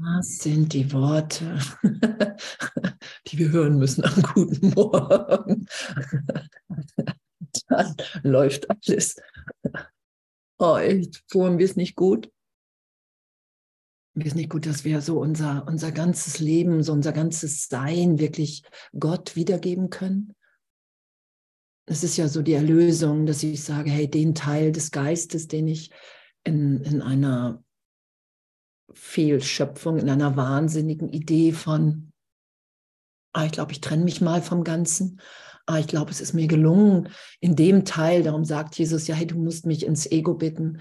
Was sind die Worte, die wir hören müssen am guten Morgen? Dann läuft alles. Oh, echt, vorhin wir es nicht gut. Mir ist nicht gut, dass wir so unser, unser ganzes Leben, so unser ganzes Sein wirklich Gott wiedergeben können. Es ist ja so die Erlösung, dass ich sage, hey, den Teil des Geistes, den ich in, in einer Fehlschöpfung, in einer wahnsinnigen Idee von, ah, ich glaube, ich trenne mich mal vom Ganzen. Ah, ich glaube, es ist mir gelungen, in dem Teil, darum sagt Jesus, ja, hey, du musst mich ins Ego bitten,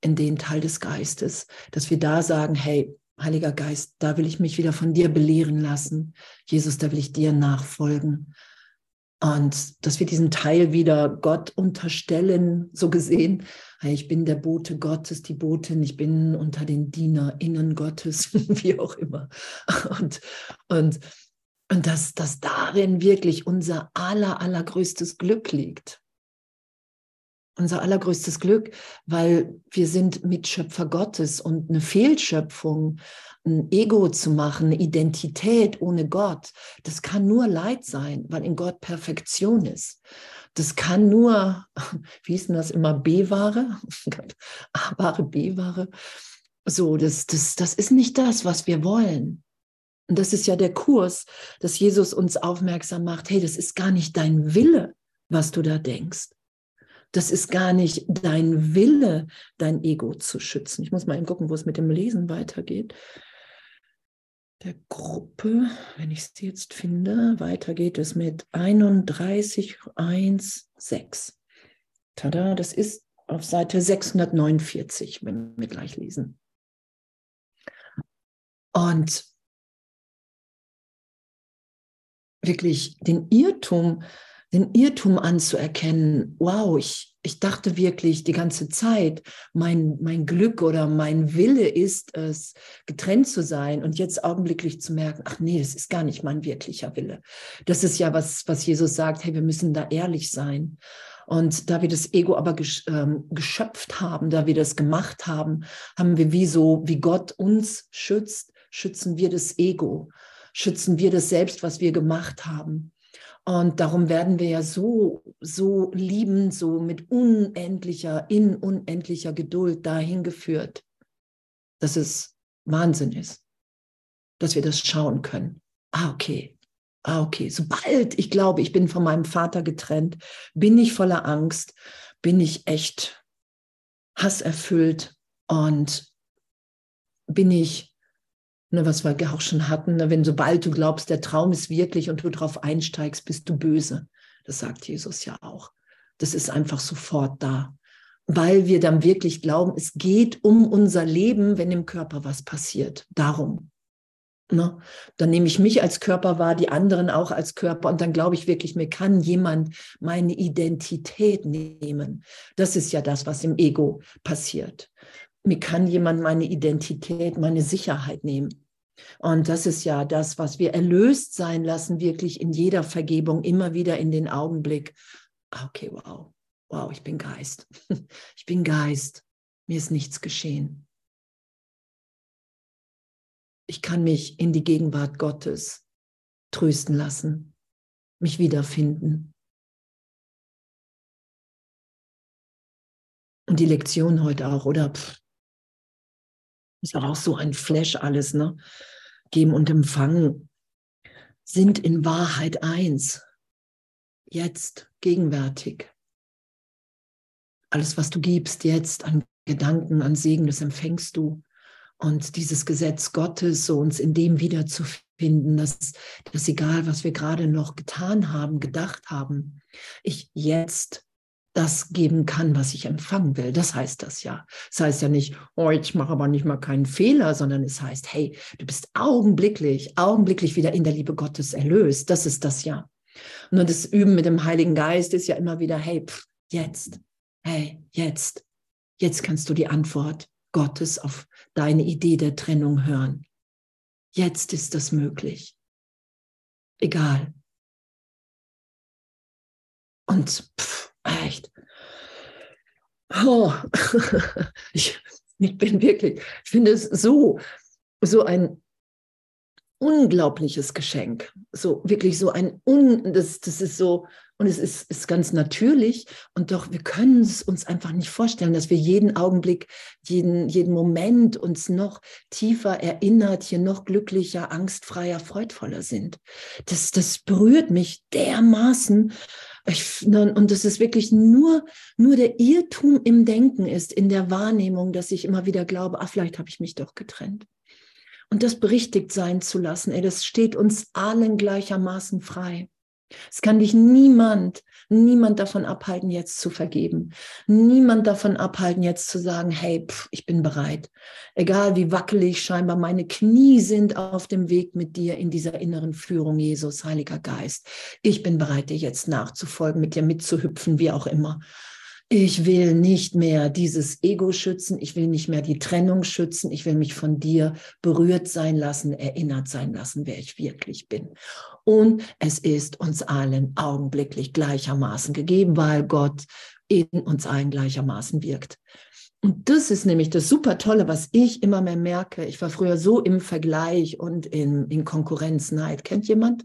in den Teil des Geistes, dass wir da sagen, hey, Heiliger Geist, da will ich mich wieder von dir belehren lassen. Jesus, da will ich dir nachfolgen. Und dass wir diesen Teil wieder Gott unterstellen, so gesehen. Ich bin der Bote Gottes, die Botin, ich bin unter den DienerInnen Gottes, wie auch immer. Und, und, und dass, dass darin wirklich unser aller, allergrößtes Glück liegt unser allergrößtes Glück, weil wir sind Mitschöpfer Gottes und eine Fehlschöpfung, ein Ego zu machen, eine Identität ohne Gott, das kann nur Leid sein, weil in Gott Perfektion ist. Das kann nur, wie hieß denn das immer, B-Ware, A-Ware, B-Ware. So, das, das, das ist nicht das, was wir wollen. Und das ist ja der Kurs, dass Jesus uns aufmerksam macht, hey, das ist gar nicht dein Wille, was du da denkst. Das ist gar nicht dein Wille, dein Ego zu schützen. Ich muss mal eben gucken, wo es mit dem Lesen weitergeht. Der Gruppe, wenn ich es jetzt finde, weiter geht es mit 31.1.6. Tada, das ist auf Seite 649, wenn wir gleich lesen. Und wirklich den Irrtum den Irrtum anzuerkennen, wow, ich, ich dachte wirklich die ganze Zeit, mein, mein Glück oder mein Wille ist es, getrennt zu sein und jetzt augenblicklich zu merken, ach nee, das ist gar nicht mein wirklicher Wille. Das ist ja was, was Jesus sagt, hey, wir müssen da ehrlich sein. Und da wir das Ego aber ähm, geschöpft haben, da wir das gemacht haben, haben wir wie so, wie Gott uns schützt, schützen wir das Ego, schützen wir das Selbst, was wir gemacht haben. Und darum werden wir ja so, so liebend, so mit unendlicher, in unendlicher Geduld dahin geführt, dass es Wahnsinn ist, dass wir das schauen können. Ah, okay. Ah, okay. Sobald ich glaube, ich bin von meinem Vater getrennt, bin ich voller Angst, bin ich echt hasserfüllt und bin ich ne, was wir auch schon hatten, ne, wenn sobald du glaubst, der Traum ist wirklich und du darauf einsteigst, bist du böse. Das sagt Jesus ja auch. Das ist einfach sofort da, weil wir dann wirklich glauben, es geht um unser Leben, wenn im Körper was passiert. Darum. Ne? Dann nehme ich mich als Körper wahr, die anderen auch als Körper und dann glaube ich wirklich, mir kann jemand meine Identität nehmen. Das ist ja das, was im Ego passiert. Mir kann jemand meine Identität, meine Sicherheit nehmen. Und das ist ja das, was wir erlöst sein lassen, wirklich in jeder Vergebung, immer wieder in den Augenblick. Ah, okay, wow, wow, ich bin Geist. Ich bin Geist. Mir ist nichts geschehen. Ich kann mich in die Gegenwart Gottes trösten lassen, mich wiederfinden. Und die Lektion heute auch, oder? Pff, ist auch so ein Flash alles, ne? Geben und empfangen sind in Wahrheit eins. Jetzt, gegenwärtig. Alles, was du gibst jetzt an Gedanken, an Segen, das empfängst du. Und dieses Gesetz Gottes, so uns in dem wiederzufinden, dass, dass egal, was wir gerade noch getan haben, gedacht haben, ich jetzt das geben kann, was ich empfangen will. Das heißt das ja. Das heißt ja nicht, oh, ich mache aber nicht mal keinen Fehler, sondern es heißt, hey, du bist augenblicklich, augenblicklich wieder in der Liebe Gottes erlöst. Das ist das ja. Und das Üben mit dem Heiligen Geist ist ja immer wieder, hey, pff, jetzt, hey, jetzt, jetzt kannst du die Antwort Gottes auf deine Idee der Trennung hören. Jetzt ist das möglich. Egal. Und pff, echt. Oh, ich, ich bin wirklich, ich finde es so, so ein unglaubliches Geschenk. So wirklich so ein un, das, das ist so, und es ist, ist ganz natürlich. Und doch, wir können es uns einfach nicht vorstellen, dass wir jeden Augenblick, jeden, jeden Moment uns noch tiefer erinnert, hier noch glücklicher, angstfreier, freudvoller sind. Das, das berührt mich dermaßen. Ich, und das ist wirklich nur, nur der Irrtum im Denken ist, in der Wahrnehmung, dass ich immer wieder glaube, ah, vielleicht habe ich mich doch getrennt und das berichtigt sein zu lassen, ey, das steht uns allen gleichermaßen frei. Es kann dich niemand, niemand davon abhalten, jetzt zu vergeben. Niemand davon abhalten, jetzt zu sagen, hey, pff, ich bin bereit. Egal wie wackelig scheinbar meine Knie sind auf dem Weg mit dir in dieser inneren Führung, Jesus, Heiliger Geist. Ich bin bereit, dir jetzt nachzufolgen, mit dir mitzuhüpfen, wie auch immer. Ich will nicht mehr dieses Ego schützen, ich will nicht mehr die Trennung schützen, ich will mich von dir berührt sein lassen, erinnert sein lassen, wer ich wirklich bin. Und es ist uns allen augenblicklich gleichermaßen gegeben, weil Gott in uns allen gleichermaßen wirkt. Und das ist nämlich das super Tolle, was ich immer mehr merke. Ich war früher so im Vergleich und in, in Konkurrenzneid. Kennt jemand?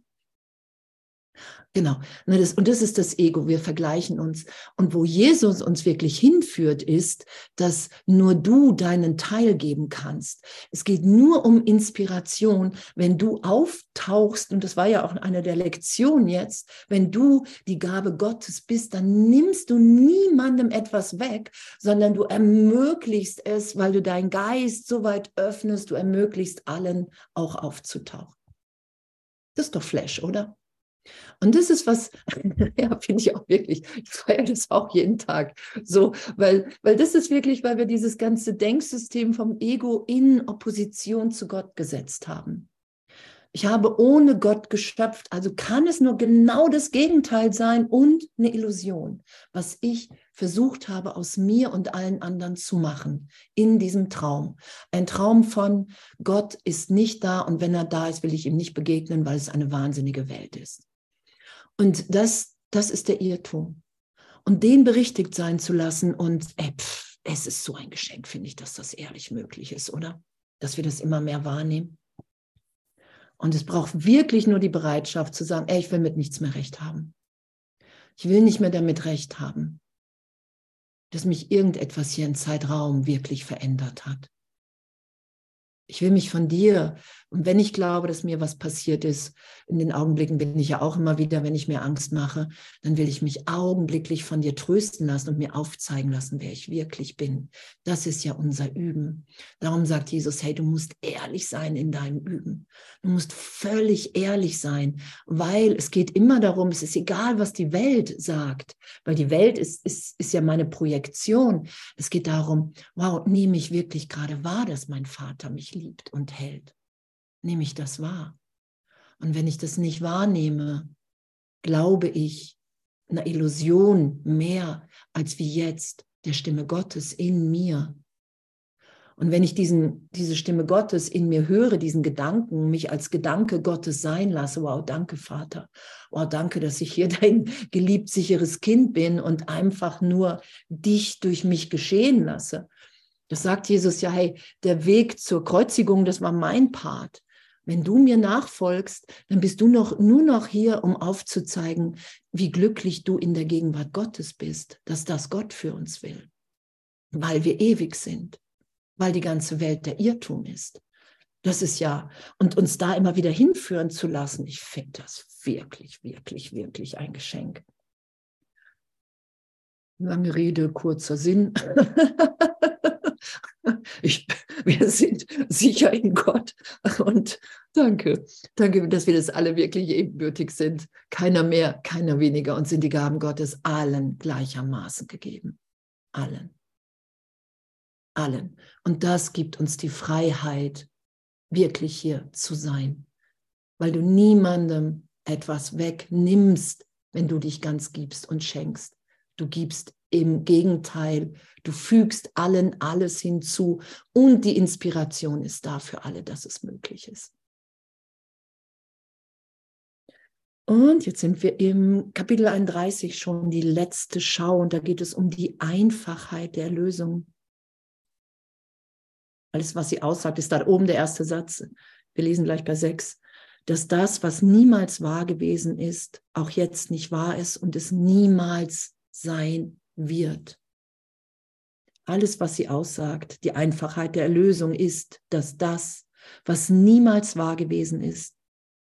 Genau. Ne, und das ist das Ego. Wir vergleichen uns. Und wo Jesus uns wirklich hinführt, ist, dass nur du deinen Teil geben kannst. Es geht nur um Inspiration, wenn du auftauchst. Und das war ja auch eine der Lektionen jetzt. Wenn du die Gabe Gottes bist, dann nimmst du niemandem etwas weg, sondern du ermöglichst es, weil du deinen Geist so weit öffnest, du ermöglichst allen auch aufzutauchen. Das ist doch Flash, oder? Und das ist was, ja, finde ich auch wirklich, ich feiere das auch jeden Tag so, weil, weil das ist wirklich, weil wir dieses ganze Denksystem vom Ego in Opposition zu Gott gesetzt haben. Ich habe ohne Gott geschöpft, also kann es nur genau das Gegenteil sein und eine Illusion, was ich versucht habe aus mir und allen anderen zu machen in diesem Traum. Ein Traum von Gott ist nicht da und wenn er da ist, will ich ihm nicht begegnen, weil es eine wahnsinnige Welt ist. Und das, das ist der Irrtum. Und den berichtigt sein zu lassen und ey, pff, es ist so ein Geschenk, finde ich, dass das ehrlich möglich ist, oder? Dass wir das immer mehr wahrnehmen. Und es braucht wirklich nur die Bereitschaft zu sagen, ey, ich will mit nichts mehr recht haben. Ich will nicht mehr damit recht haben, dass mich irgendetwas hier im Zeitraum wirklich verändert hat. Ich will mich von dir und wenn ich glaube, dass mir was passiert ist, in den Augenblicken bin ich ja auch immer wieder, wenn ich mir Angst mache, dann will ich mich augenblicklich von dir trösten lassen und mir aufzeigen lassen, wer ich wirklich bin. Das ist ja unser Üben. Darum sagt Jesus, hey, du musst ehrlich sein in deinem Üben. Du musst völlig ehrlich sein, weil es geht immer darum, es ist egal, was die Welt sagt, weil die Welt ist, ist, ist ja meine Projektion. Es geht darum, wow, nehme ich wirklich gerade wahr, dass mein Vater mich liebt und hält nehme ich das wahr. Und wenn ich das nicht wahrnehme, glaube ich einer Illusion mehr als wie jetzt der Stimme Gottes in mir. Und wenn ich diesen, diese Stimme Gottes in mir höre, diesen Gedanken, mich als Gedanke Gottes sein lasse, wow, danke Vater, wow, danke, dass ich hier dein geliebt, sicheres Kind bin und einfach nur dich durch mich geschehen lasse. Das sagt Jesus ja, hey, der Weg zur Kreuzigung, das war mein Part. Wenn du mir nachfolgst, dann bist du noch, nur noch hier, um aufzuzeigen, wie glücklich du in der Gegenwart Gottes bist, dass das Gott für uns will, weil wir ewig sind, weil die ganze Welt der Irrtum ist. Das ist ja, und uns da immer wieder hinführen zu lassen, ich finde das wirklich, wirklich, wirklich ein Geschenk. Lange Rede, kurzer Sinn. Ich, wir sind sicher in Gott. Und danke, danke, dass wir das alle wirklich ebenbürtig sind. Keiner mehr, keiner weniger. Und sind die Gaben Gottes allen gleichermaßen gegeben. Allen. Allen. Und das gibt uns die Freiheit, wirklich hier zu sein. Weil du niemandem etwas wegnimmst, wenn du dich ganz gibst und schenkst. Du gibst im Gegenteil, du fügst allen alles hinzu und die Inspiration ist da für alle, dass es möglich ist. Und jetzt sind wir im Kapitel 31 schon die letzte Schau und da geht es um die Einfachheit der Lösung. alles, was sie aussagt, ist da oben der erste Satz. Wir lesen gleich bei sechs, dass das, was niemals wahr gewesen ist, auch jetzt nicht wahr ist und es niemals sein wird. Alles, was sie aussagt, die Einfachheit der Erlösung ist, dass das, was niemals wahr gewesen ist,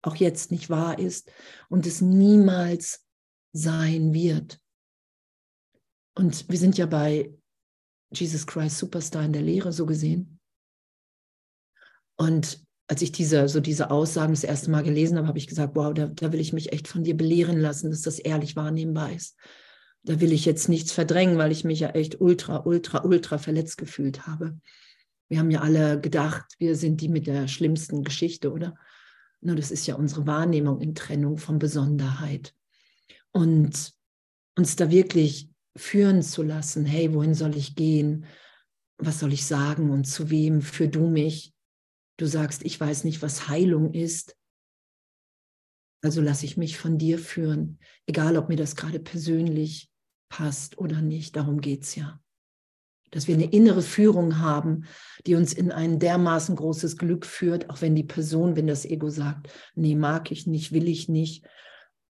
auch jetzt nicht wahr ist und es niemals sein wird. Und wir sind ja bei Jesus Christ Superstar in der Lehre so gesehen. Und als ich diese, so diese Aussagen das erste Mal gelesen habe, habe ich gesagt, wow, da, da will ich mich echt von dir belehren lassen, dass das ehrlich wahrnehmbar ist. Da will ich jetzt nichts verdrängen, weil ich mich ja echt ultra, ultra, ultra verletzt gefühlt habe. Wir haben ja alle gedacht, wir sind die mit der schlimmsten Geschichte, oder? Nur das ist ja unsere Wahrnehmung in Trennung von Besonderheit. Und uns da wirklich führen zu lassen, hey, wohin soll ich gehen? Was soll ich sagen und zu wem führ du mich? Du sagst, ich weiß nicht, was Heilung ist. Also lasse ich mich von dir führen, egal ob mir das gerade persönlich passt oder nicht. Darum geht es ja. Dass wir eine innere Führung haben, die uns in ein dermaßen großes Glück führt, auch wenn die Person, wenn das Ego sagt, nee, mag ich nicht, will ich nicht,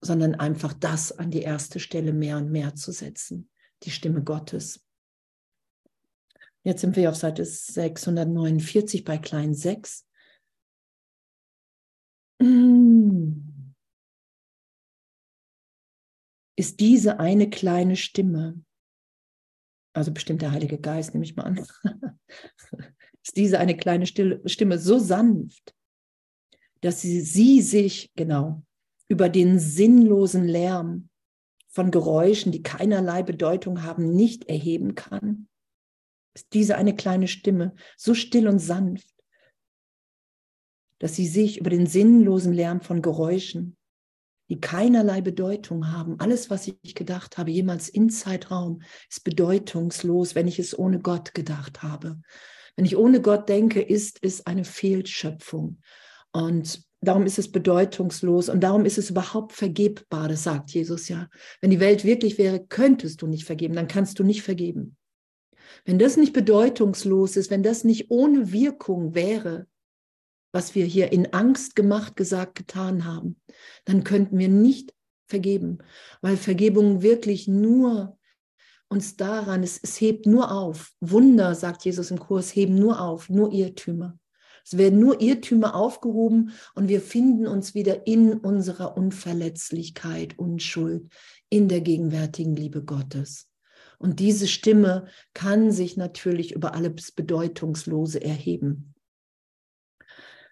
sondern einfach das an die erste Stelle mehr und mehr zu setzen, die Stimme Gottes. Jetzt sind wir auf Seite 649 bei klein 6. Ist diese eine kleine Stimme, also bestimmt der Heilige Geist, nehme ich mal an, ist diese eine kleine Stimme so sanft, dass sie, sie sich, genau, über den sinnlosen Lärm von Geräuschen, die keinerlei Bedeutung haben, nicht erheben kann? Ist diese eine kleine Stimme so still und sanft, dass sie sich über den sinnlosen Lärm von Geräuschen, die keinerlei Bedeutung haben, alles, was ich gedacht habe, jemals in Zeitraum, ist bedeutungslos, wenn ich es ohne Gott gedacht habe. Wenn ich ohne Gott denke, ist es eine Fehlschöpfung. Und Darum ist es bedeutungslos und darum ist es überhaupt vergebbar, das sagt Jesus ja. Wenn die Welt wirklich wäre, könntest du nicht vergeben, dann kannst du nicht vergeben. Wenn das nicht bedeutungslos ist, wenn das nicht ohne Wirkung wäre, was wir hier in Angst gemacht, gesagt, getan haben, dann könnten wir nicht vergeben, weil Vergebung wirklich nur uns daran, es, es hebt nur auf. Wunder, sagt Jesus im Kurs, heben nur auf, nur Irrtümer. Es werden nur Irrtümer aufgehoben und wir finden uns wieder in unserer Unverletzlichkeit, Unschuld, in der gegenwärtigen Liebe Gottes. Und diese Stimme kann sich natürlich über alles Bedeutungslose erheben.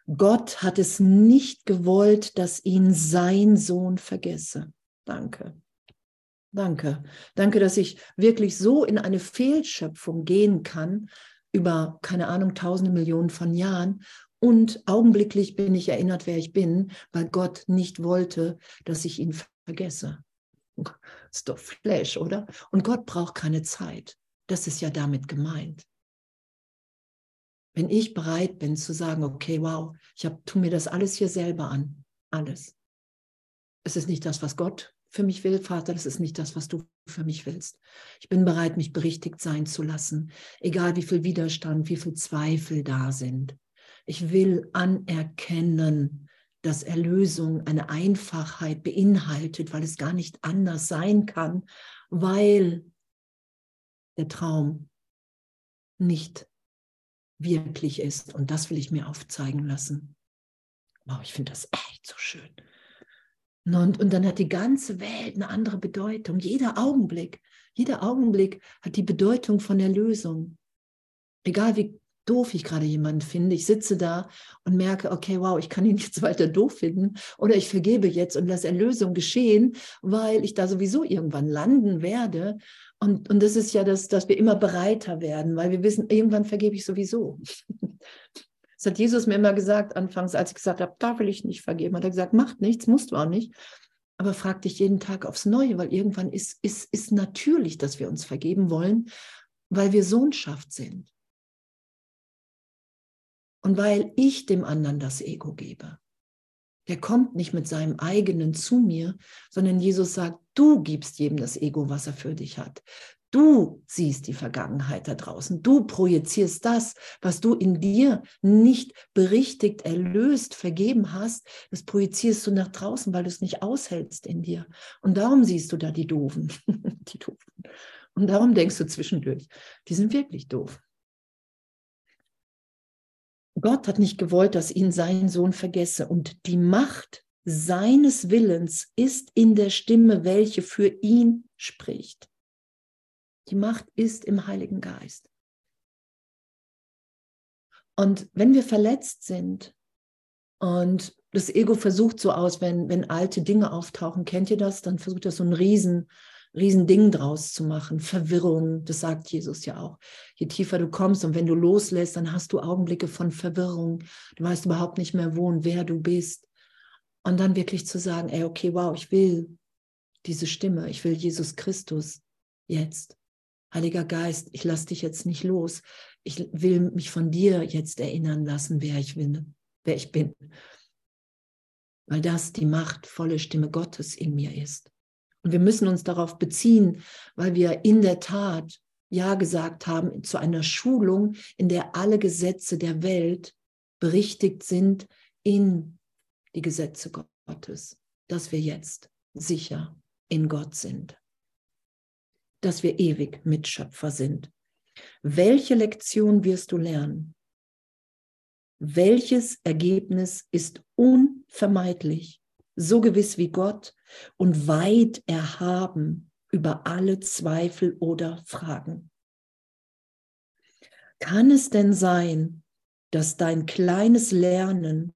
Gott hat es nicht gewollt, dass ihn sein Sohn vergesse. Danke. Danke. Danke, dass ich wirklich so in eine Fehlschöpfung gehen kann, über, keine Ahnung, tausende Millionen von Jahren. Und augenblicklich bin ich erinnert, wer ich bin, weil Gott nicht wollte, dass ich ihn vergesse. Ist doch Flash, oder? Und Gott braucht keine Zeit. Das ist ja damit gemeint. Wenn ich bereit bin zu sagen, okay, wow, ich hab, tu mir das alles hier selber an, alles. Es ist nicht das, was Gott für mich will, Vater, das ist nicht das, was du für mich willst. Ich bin bereit, mich berichtigt sein zu lassen, egal wie viel Widerstand, wie viel Zweifel da sind. Ich will anerkennen, dass Erlösung eine Einfachheit beinhaltet, weil es gar nicht anders sein kann, weil der Traum nicht wirklich ist. Und das will ich mir aufzeigen lassen. Wow, ich finde das echt so schön. Und, und dann hat die ganze Welt eine andere Bedeutung. Jeder Augenblick, jeder Augenblick hat die Bedeutung von Erlösung. Egal wie doof ich gerade jemanden finde, ich sitze da und merke, okay, wow, ich kann ihn jetzt weiter doof finden oder ich vergebe jetzt und lasse Erlösung geschehen, weil ich da sowieso irgendwann landen werde. Und, und das ist ja das, dass wir immer bereiter werden, weil wir wissen, irgendwann vergebe ich sowieso. Das hat Jesus mir immer gesagt, anfangs, als ich gesagt habe, da will ich nicht vergeben. Hat er gesagt, macht nichts, musst du auch nicht. Aber frag dich jeden Tag aufs Neue, weil irgendwann ist, ist, ist natürlich, dass wir uns vergeben wollen, weil wir Sohnschaft sind. Und weil ich dem anderen das Ego gebe. Der kommt nicht mit seinem eigenen zu mir, sondern Jesus sagt, du gibst jedem das Ego, was er für dich hat. Du siehst die Vergangenheit da draußen. Du projizierst das, was du in dir nicht berichtigt, erlöst, vergeben hast. Das projizierst du nach draußen, weil du es nicht aushältst in dir. Und darum siehst du da die Doofen. die Doofen. Und darum denkst du zwischendurch, die sind wirklich doof. Gott hat nicht gewollt, dass ihn sein Sohn vergesse. Und die Macht seines Willens ist in der Stimme, welche für ihn spricht. Die Macht ist im Heiligen Geist. Und wenn wir verletzt sind und das Ego versucht so aus, wenn, wenn alte Dinge auftauchen, kennt ihr das? Dann versucht das so ein riesen, riesen Ding draus zu machen. Verwirrung, das sagt Jesus ja auch. Je tiefer du kommst und wenn du loslässt, dann hast du Augenblicke von Verwirrung. Du weißt überhaupt nicht mehr, wo und wer du bist. Und dann wirklich zu sagen, ey, okay, wow, ich will diese Stimme, ich will Jesus Christus jetzt. Heiliger Geist, ich lasse dich jetzt nicht los. Ich will mich von dir jetzt erinnern lassen, wer ich bin, wer ich bin. Weil das die machtvolle Stimme Gottes in mir ist. Und wir müssen uns darauf beziehen, weil wir in der Tat Ja gesagt haben zu einer Schulung, in der alle Gesetze der Welt berichtigt sind in die Gesetze Gottes, dass wir jetzt sicher in Gott sind dass wir ewig Mitschöpfer sind. Welche Lektion wirst du lernen? Welches Ergebnis ist unvermeidlich, so gewiss wie Gott und weit erhaben über alle Zweifel oder Fragen? Kann es denn sein, dass dein kleines Lernen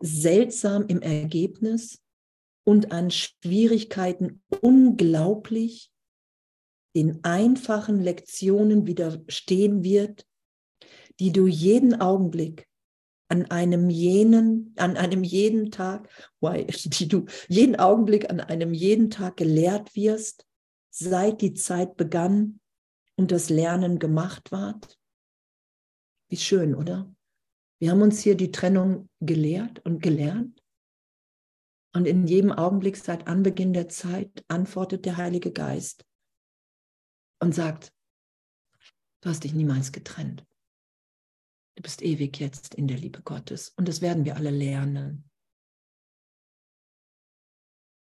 seltsam im Ergebnis und an Schwierigkeiten unglaublich den einfachen Lektionen widerstehen wird, die du jeden Augenblick an einem jenen, an einem jeden Tag, die du jeden Augenblick an einem jeden Tag gelehrt wirst, seit die Zeit begann und das Lernen gemacht ward? Wie schön, oder? Wir haben uns hier die Trennung gelehrt und gelernt. Und in jedem Augenblick seit Anbeginn der Zeit antwortet der Heilige Geist und sagt, du hast dich niemals getrennt. Du bist ewig jetzt in der Liebe Gottes. Und das werden wir alle lernen.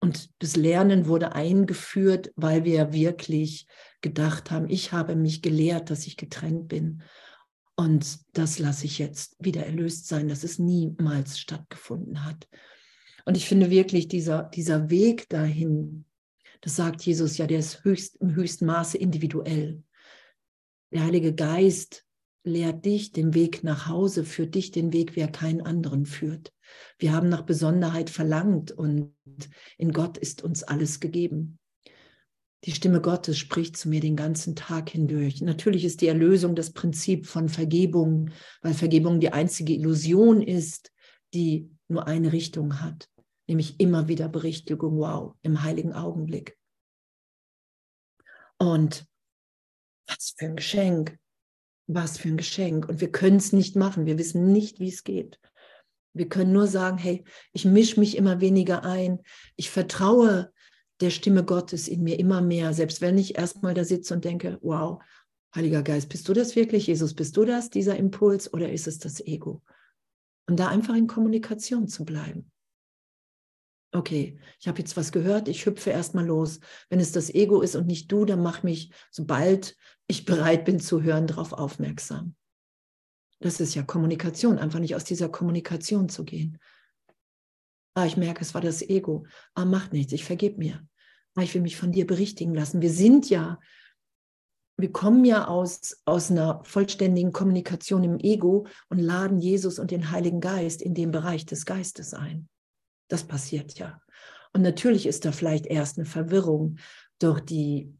Und das Lernen wurde eingeführt, weil wir wirklich gedacht haben, ich habe mich gelehrt, dass ich getrennt bin. Und das lasse ich jetzt wieder erlöst sein, dass es niemals stattgefunden hat. Und ich finde wirklich, dieser, dieser Weg dahin, das sagt Jesus ja, der ist höchst, im höchsten Maße individuell. Der Heilige Geist lehrt dich den Weg nach Hause, führt dich den Weg, wie er keinen anderen führt. Wir haben nach Besonderheit verlangt und in Gott ist uns alles gegeben. Die Stimme Gottes spricht zu mir den ganzen Tag hindurch. Natürlich ist die Erlösung das Prinzip von Vergebung, weil Vergebung die einzige Illusion ist, die nur eine Richtung hat nämlich immer wieder Berichtigung, wow, im heiligen Augenblick. Und was für ein Geschenk, was für ein Geschenk. Und wir können es nicht machen, wir wissen nicht, wie es geht. Wir können nur sagen, hey, ich mische mich immer weniger ein, ich vertraue der Stimme Gottes in mir immer mehr, selbst wenn ich erstmal da sitze und denke, wow, Heiliger Geist, bist du das wirklich, Jesus, bist du das, dieser Impuls, oder ist es das Ego? Und da einfach in Kommunikation zu bleiben okay, ich habe jetzt was gehört, ich hüpfe erstmal los. Wenn es das Ego ist und nicht du, dann mach mich, sobald ich bereit bin zu hören, darauf aufmerksam. Das ist ja Kommunikation, einfach nicht aus dieser Kommunikation zu gehen. Ah, ich merke, es war das Ego. Ah, macht nichts, ich vergebe mir. Ah, ich will mich von dir berichtigen lassen. Wir sind ja, wir kommen ja aus, aus einer vollständigen Kommunikation im Ego und laden Jesus und den Heiligen Geist in den Bereich des Geistes ein. Das passiert ja. Und natürlich ist da vielleicht erst eine Verwirrung durch die,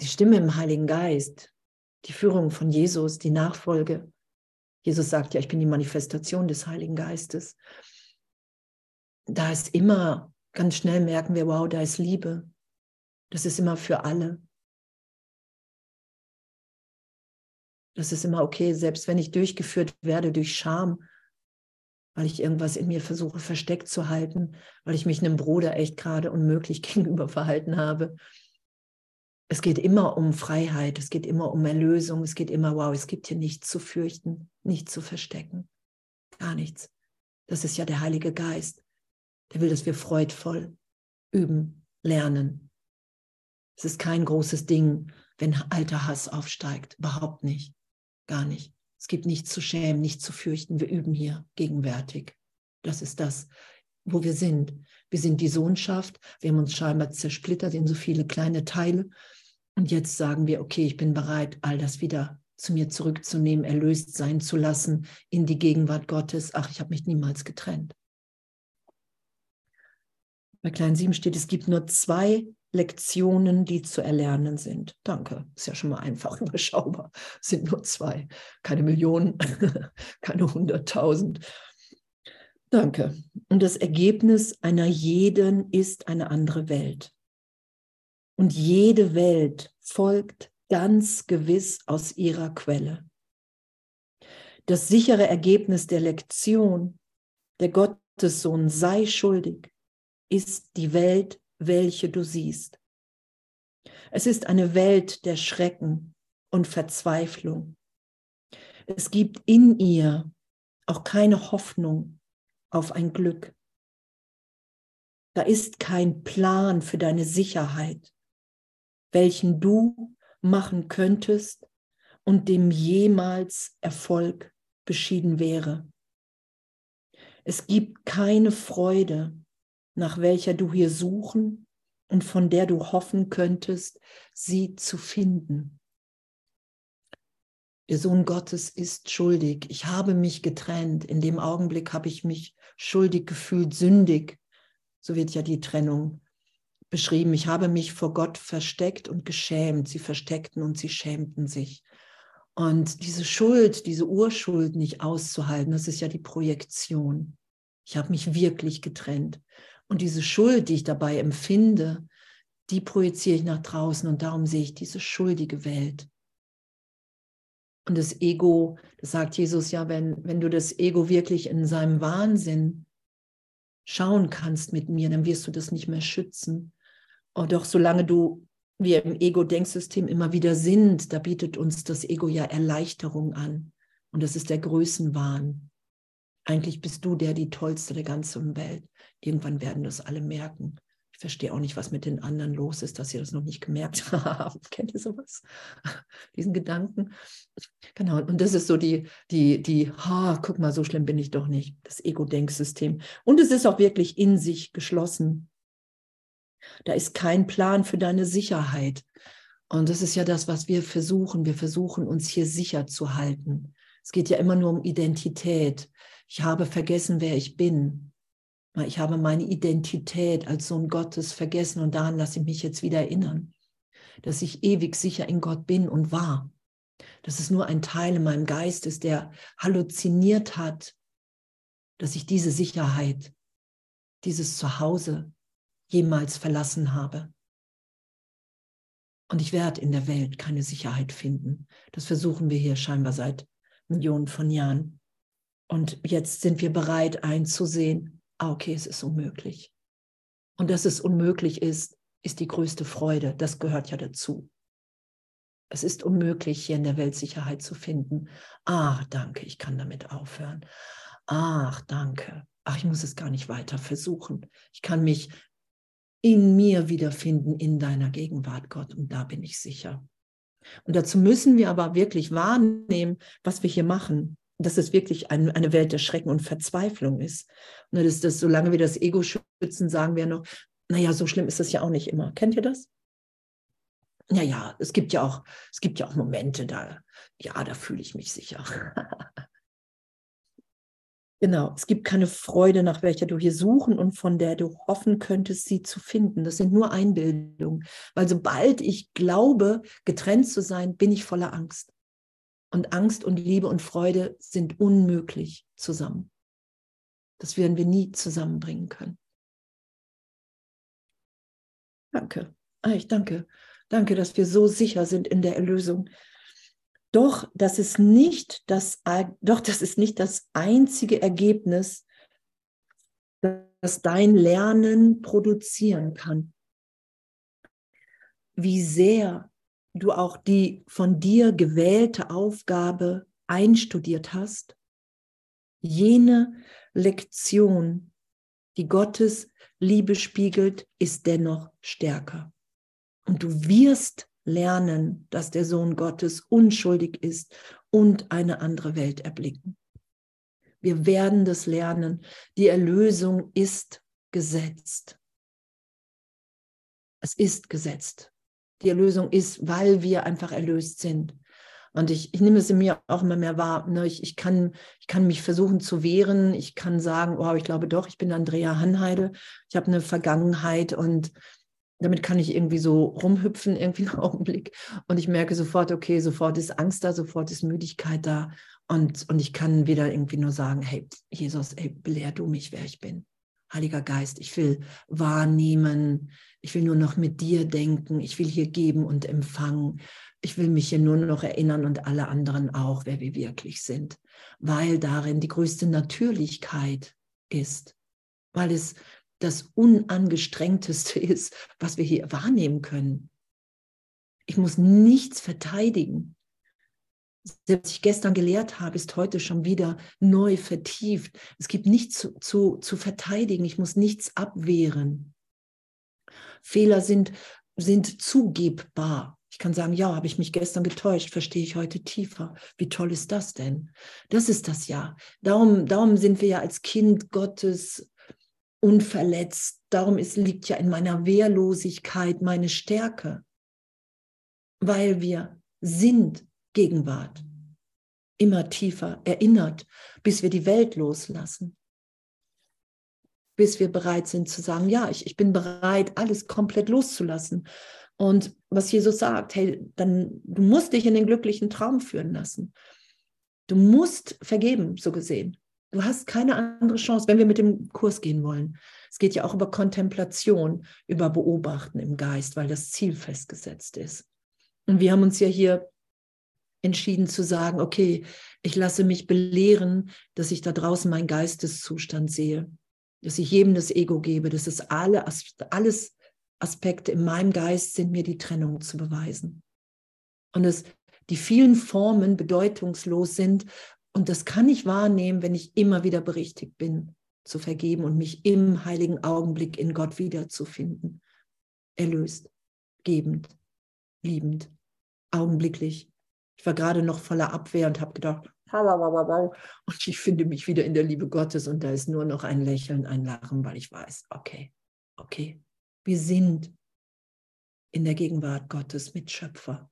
die Stimme im Heiligen Geist, die Führung von Jesus, die Nachfolge. Jesus sagt ja, ich bin die Manifestation des Heiligen Geistes. Da ist immer, ganz schnell merken wir, wow, da ist Liebe. Das ist immer für alle. Das ist immer okay, selbst wenn ich durchgeführt werde durch Scham, weil ich irgendwas in mir versuche versteckt zu halten, weil ich mich einem Bruder echt gerade unmöglich gegenüber verhalten habe. Es geht immer um Freiheit, es geht immer um Erlösung, es geht immer, wow, es gibt hier nichts zu fürchten, nichts zu verstecken, gar nichts. Das ist ja der Heilige Geist. Der will, dass wir freudvoll üben, lernen. Es ist kein großes Ding, wenn alter Hass aufsteigt. Überhaupt nicht. Gar nicht. Es gibt nichts zu schämen, nichts zu fürchten. Wir üben hier gegenwärtig. Das ist das, wo wir sind. Wir sind die Sohnschaft. Wir haben uns scheinbar zersplittert in so viele kleine Teile. Und jetzt sagen wir, okay, ich bin bereit, all das wieder zu mir zurückzunehmen, erlöst sein zu lassen in die Gegenwart Gottes. Ach, ich habe mich niemals getrennt. Bei Klein 7 steht, es gibt nur zwei Lektionen, die zu erlernen sind. Danke, ist ja schon mal einfach überschaubar. Es sind nur zwei, keine Millionen, keine hunderttausend. Danke. Und das Ergebnis einer jeden ist eine andere Welt. Und jede Welt folgt ganz gewiss aus ihrer Quelle. Das sichere Ergebnis der Lektion, der Gottessohn sei schuldig, ist die Welt, welche du siehst. Es ist eine Welt der Schrecken und Verzweiflung. Es gibt in ihr auch keine Hoffnung auf ein Glück. Da ist kein Plan für deine Sicherheit, welchen du machen könntest und dem jemals Erfolg beschieden wäre. Es gibt keine Freude, nach welcher du hier suchen und von der du hoffen könntest, sie zu finden. Der Sohn Gottes ist schuldig. Ich habe mich getrennt. In dem Augenblick habe ich mich schuldig gefühlt, sündig. So wird ja die Trennung beschrieben. Ich habe mich vor Gott versteckt und geschämt. Sie versteckten und sie schämten sich. Und diese Schuld, diese Urschuld nicht auszuhalten, das ist ja die Projektion. Ich habe mich wirklich getrennt. Und diese Schuld, die ich dabei empfinde, die projiziere ich nach draußen und darum sehe ich diese schuldige Welt. Und das Ego, das sagt Jesus ja, wenn, wenn du das Ego wirklich in seinem Wahnsinn schauen kannst mit mir, dann wirst du das nicht mehr schützen. Und doch solange du, wir im Ego-Denksystem immer wieder sind, da bietet uns das Ego ja Erleichterung an. Und das ist der Größenwahn. Eigentlich bist du der, die tollste der ganzen Welt. Irgendwann werden das alle merken. Ich verstehe auch nicht, was mit den anderen los ist, dass sie das noch nicht gemerkt haben. Kennt ihr sowas? Diesen Gedanken? Genau. Und das ist so die, die, die, ha, guck mal, so schlimm bin ich doch nicht. Das Ego-Denksystem. Und es ist auch wirklich in sich geschlossen. Da ist kein Plan für deine Sicherheit. Und das ist ja das, was wir versuchen. Wir versuchen, uns hier sicher zu halten. Es geht ja immer nur um Identität. Ich habe vergessen, wer ich bin. Ich habe meine Identität als Sohn Gottes vergessen und daran lasse ich mich jetzt wieder erinnern, dass ich ewig sicher in Gott bin und war. Dass es nur ein Teil in meinem Geist ist, der halluziniert hat, dass ich diese Sicherheit, dieses Zuhause jemals verlassen habe. Und ich werde in der Welt keine Sicherheit finden. Das versuchen wir hier scheinbar seit Millionen von Jahren. Und jetzt sind wir bereit einzusehen, ah, okay, es ist unmöglich. Und dass es unmöglich ist, ist die größte Freude. Das gehört ja dazu. Es ist unmöglich, hier in der Welt Sicherheit zu finden. Ach, danke, ich kann damit aufhören. Ach, danke. Ach, ich muss es gar nicht weiter versuchen. Ich kann mich in mir wiederfinden, in deiner Gegenwart, Gott. Und da bin ich sicher. Und dazu müssen wir aber wirklich wahrnehmen, was wir hier machen dass es wirklich ein, eine Welt der Schrecken und Verzweiflung ist. Und das, das, solange wir das Ego schützen, sagen wir noch, naja, so schlimm ist es ja auch nicht immer. Kennt ihr das? Naja, es gibt ja auch, es gibt ja auch Momente, da, ja, da fühle ich mich sicher. genau, es gibt keine Freude, nach welcher du hier suchen und von der du hoffen könntest, sie zu finden. Das sind nur Einbildungen. Weil sobald ich glaube, getrennt zu sein, bin ich voller Angst. Und Angst und Liebe und Freude sind unmöglich zusammen. Das werden wir nie zusammenbringen können. Danke. Ah, ich danke. Danke, dass wir so sicher sind in der Erlösung. Doch das ist nicht das, doch das ist nicht das einzige Ergebnis, das dein Lernen produzieren kann. wie sehr du auch die von dir gewählte Aufgabe einstudiert hast, jene Lektion, die Gottes Liebe spiegelt, ist dennoch stärker. Und du wirst lernen, dass der Sohn Gottes unschuldig ist und eine andere Welt erblicken. Wir werden das lernen. Die Erlösung ist gesetzt. Es ist gesetzt. Die Erlösung ist, weil wir einfach erlöst sind. Und ich, ich nehme es in mir auch immer mehr wahr. Ne? Ich, ich, kann, ich kann mich versuchen zu wehren. Ich kann sagen, wow, ich glaube doch, ich bin Andrea Hanheide. Ich habe eine Vergangenheit und damit kann ich irgendwie so rumhüpfen, irgendwie einen Augenblick. Und ich merke sofort, okay, sofort ist Angst da, sofort ist Müdigkeit da. Und, und ich kann wieder irgendwie nur sagen, hey, Jesus, ey, belehr du mich, wer ich bin. Heiliger Geist, ich will wahrnehmen, ich will nur noch mit dir denken, ich will hier geben und empfangen. Ich will mich hier nur noch erinnern und alle anderen auch, wer wir wirklich sind, weil darin die größte Natürlichkeit ist, weil es das Unangestrengteste ist, was wir hier wahrnehmen können. Ich muss nichts verteidigen. Selbst was ich gestern gelehrt habe, ist heute schon wieder neu vertieft. Es gibt nichts zu, zu, zu verteidigen. Ich muss nichts abwehren. Fehler sind, sind zugebbar. Ich kann sagen, ja, habe ich mich gestern getäuscht, verstehe ich heute tiefer. Wie toll ist das denn? Das ist das ja. Darum, darum sind wir ja als Kind Gottes unverletzt. Darum ist, liegt ja in meiner Wehrlosigkeit meine Stärke, weil wir sind Gegenwart, immer tiefer erinnert, bis wir die Welt loslassen, bis wir bereit sind zu sagen, ja, ich, ich bin bereit, alles komplett loszulassen. Und was Jesus sagt, hey, dann du musst dich in den glücklichen Traum führen lassen. Du musst vergeben, so gesehen. Du hast keine andere Chance, wenn wir mit dem Kurs gehen wollen. Es geht ja auch über Kontemplation, über Beobachten im Geist, weil das Ziel festgesetzt ist. Und wir haben uns ja hier entschieden zu sagen, okay, ich lasse mich belehren, dass ich da draußen meinen Geisteszustand sehe, dass ich jedem das Ego gebe, dass es alle, alles Aspekte in meinem Geist sind, mir die Trennung zu beweisen. Und dass die vielen Formen bedeutungslos sind und das kann ich wahrnehmen, wenn ich immer wieder berichtigt bin, zu vergeben und mich im heiligen Augenblick in Gott wiederzufinden. Erlöst, gebend, liebend, augenblicklich. Ich war gerade noch voller Abwehr und habe gedacht, und ich finde mich wieder in der Liebe Gottes und da ist nur noch ein Lächeln, ein Lachen, weil ich weiß, okay, okay, wir sind in der Gegenwart Gottes Mitschöpfer.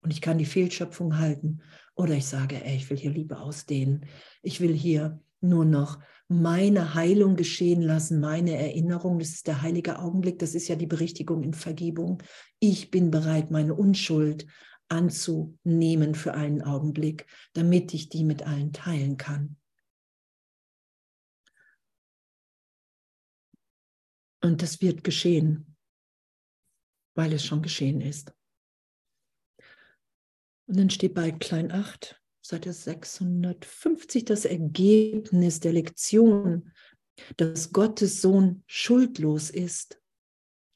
Und ich kann die Fehlschöpfung halten oder ich sage, ey, ich will hier Liebe ausdehnen. Ich will hier nur noch meine Heilung geschehen lassen, meine Erinnerung. Das ist der heilige Augenblick. Das ist ja die Berichtigung in Vergebung. Ich bin bereit, meine Unschuld anzunehmen für einen Augenblick, damit ich die mit allen teilen kann. Und das wird geschehen, weil es schon geschehen ist. Und dann steht bei Klein 8, Seite 650, das Ergebnis der Lektion, dass Gottes Sohn schuldlos ist,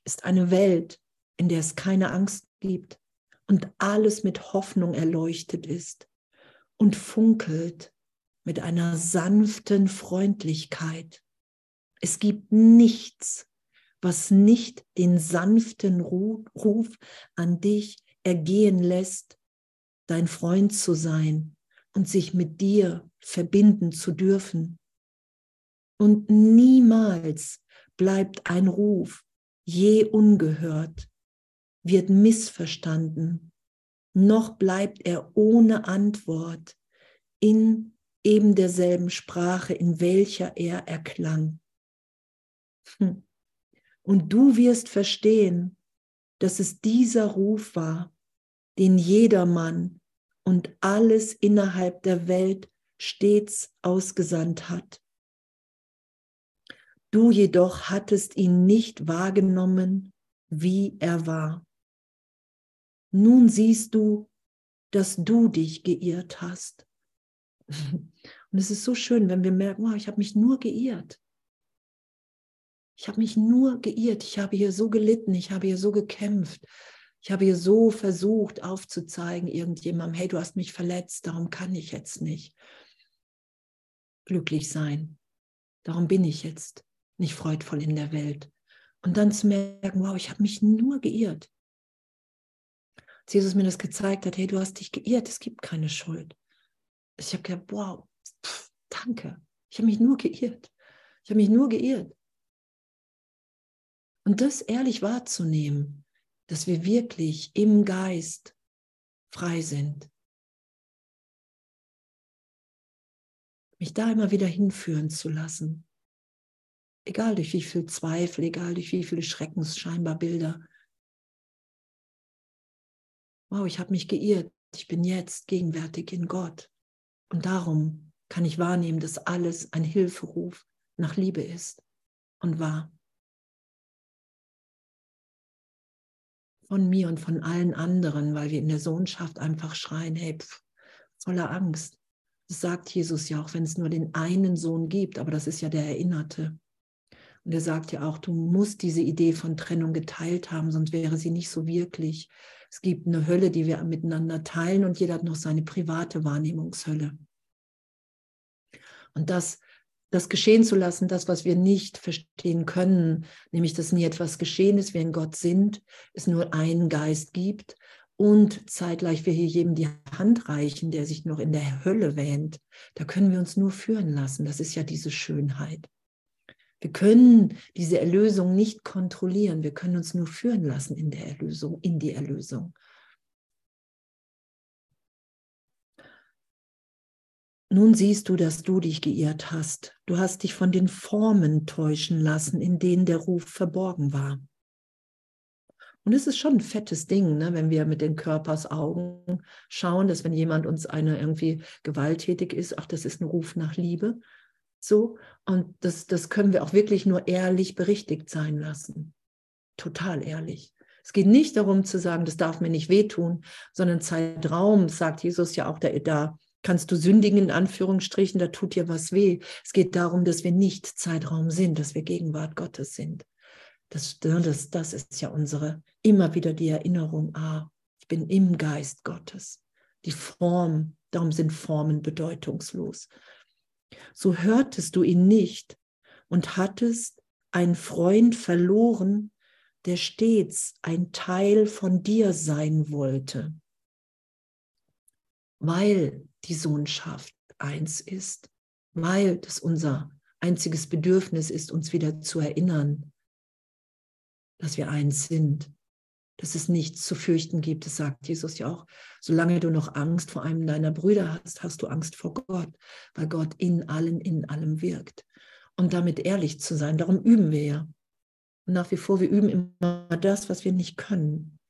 ist eine Welt, in der es keine Angst gibt und alles mit Hoffnung erleuchtet ist und funkelt mit einer sanften Freundlichkeit. Es gibt nichts, was nicht den sanften Ruf an dich ergehen lässt dein Freund zu sein und sich mit dir verbinden zu dürfen. Und niemals bleibt ein Ruf je ungehört, wird missverstanden, noch bleibt er ohne Antwort in eben derselben Sprache, in welcher er erklang. Hm. Und du wirst verstehen, dass es dieser Ruf war, den jedermann und alles innerhalb der Welt stets ausgesandt hat. Du jedoch hattest ihn nicht wahrgenommen, wie er war. Nun siehst du, dass du dich geirrt hast. Und es ist so schön, wenn wir merken, oh, ich habe mich nur geirrt. Ich habe mich nur geirrt. Ich habe hier so gelitten. Ich habe hier so gekämpft. Ich habe hier so versucht aufzuzeigen, irgendjemandem, hey, du hast mich verletzt, darum kann ich jetzt nicht glücklich sein. Darum bin ich jetzt nicht freudvoll in der Welt. Und dann zu merken, wow, ich habe mich nur geirrt. Als Jesus mir das gezeigt hat, hey, du hast dich geirrt, es gibt keine Schuld. Ich habe gedacht, wow, pff, danke. Ich habe mich nur geirrt. Ich habe mich nur geirrt. Und das ehrlich wahrzunehmen, dass wir wirklich im Geist frei sind. Mich da immer wieder hinführen zu lassen. Egal durch wie viel Zweifel, egal durch wie viele schreckensscheinbar Bilder. Wow, ich habe mich geirrt. Ich bin jetzt gegenwärtig in Gott. Und darum kann ich wahrnehmen, dass alles ein Hilferuf nach Liebe ist und war. Von mir und von allen anderen, weil wir in der Sohnschaft einfach schreien, hey, pf, voller Angst. Das sagt Jesus ja auch, wenn es nur den einen Sohn gibt, aber das ist ja der Erinnerte. Und er sagt ja auch, du musst diese Idee von Trennung geteilt haben, sonst wäre sie nicht so wirklich. Es gibt eine Hölle, die wir miteinander teilen und jeder hat noch seine private Wahrnehmungshölle. Und das, das geschehen zu lassen, das, was wir nicht verstehen können, nämlich dass nie etwas geschehen ist, wir in Gott sind, es nur einen Geist gibt und zeitgleich wir hier jedem die Hand reichen, der sich noch in der Hölle wähnt, da können wir uns nur führen lassen. Das ist ja diese Schönheit. Wir können diese Erlösung nicht kontrollieren. Wir können uns nur führen lassen in der Erlösung, in die Erlösung. Nun siehst du, dass du dich geirrt hast. Du hast dich von den Formen täuschen lassen, in denen der Ruf verborgen war. Und es ist schon ein fettes Ding, ne, wenn wir mit den Körpersaugen schauen, dass wenn jemand uns eine irgendwie gewalttätig ist, ach, das ist ein Ruf nach Liebe. So, und das, das können wir auch wirklich nur ehrlich berichtigt sein lassen. Total ehrlich. Es geht nicht darum zu sagen, das darf mir nicht wehtun, sondern Zeitraum, sagt Jesus ja auch, da, da kannst du sündigen, in Anführungsstrichen, da tut dir was weh. Es geht darum, dass wir nicht Zeitraum sind, dass wir Gegenwart Gottes sind. Das, das, das ist ja unsere, immer wieder die Erinnerung, ah, ich bin im Geist Gottes. Die Form, darum sind Formen bedeutungslos so hörtest du ihn nicht und hattest einen Freund verloren, der stets ein Teil von dir sein wollte, weil die Sohnschaft eins ist, weil das unser einziges Bedürfnis ist, uns wieder zu erinnern, dass wir eins sind dass es nichts zu fürchten gibt. Das sagt Jesus ja auch. Solange du noch Angst vor einem deiner Brüder hast, hast du Angst vor Gott, weil Gott in allen, in allem wirkt. Und damit ehrlich zu sein, darum üben wir ja. Und nach wie vor, wir üben immer das, was wir nicht können.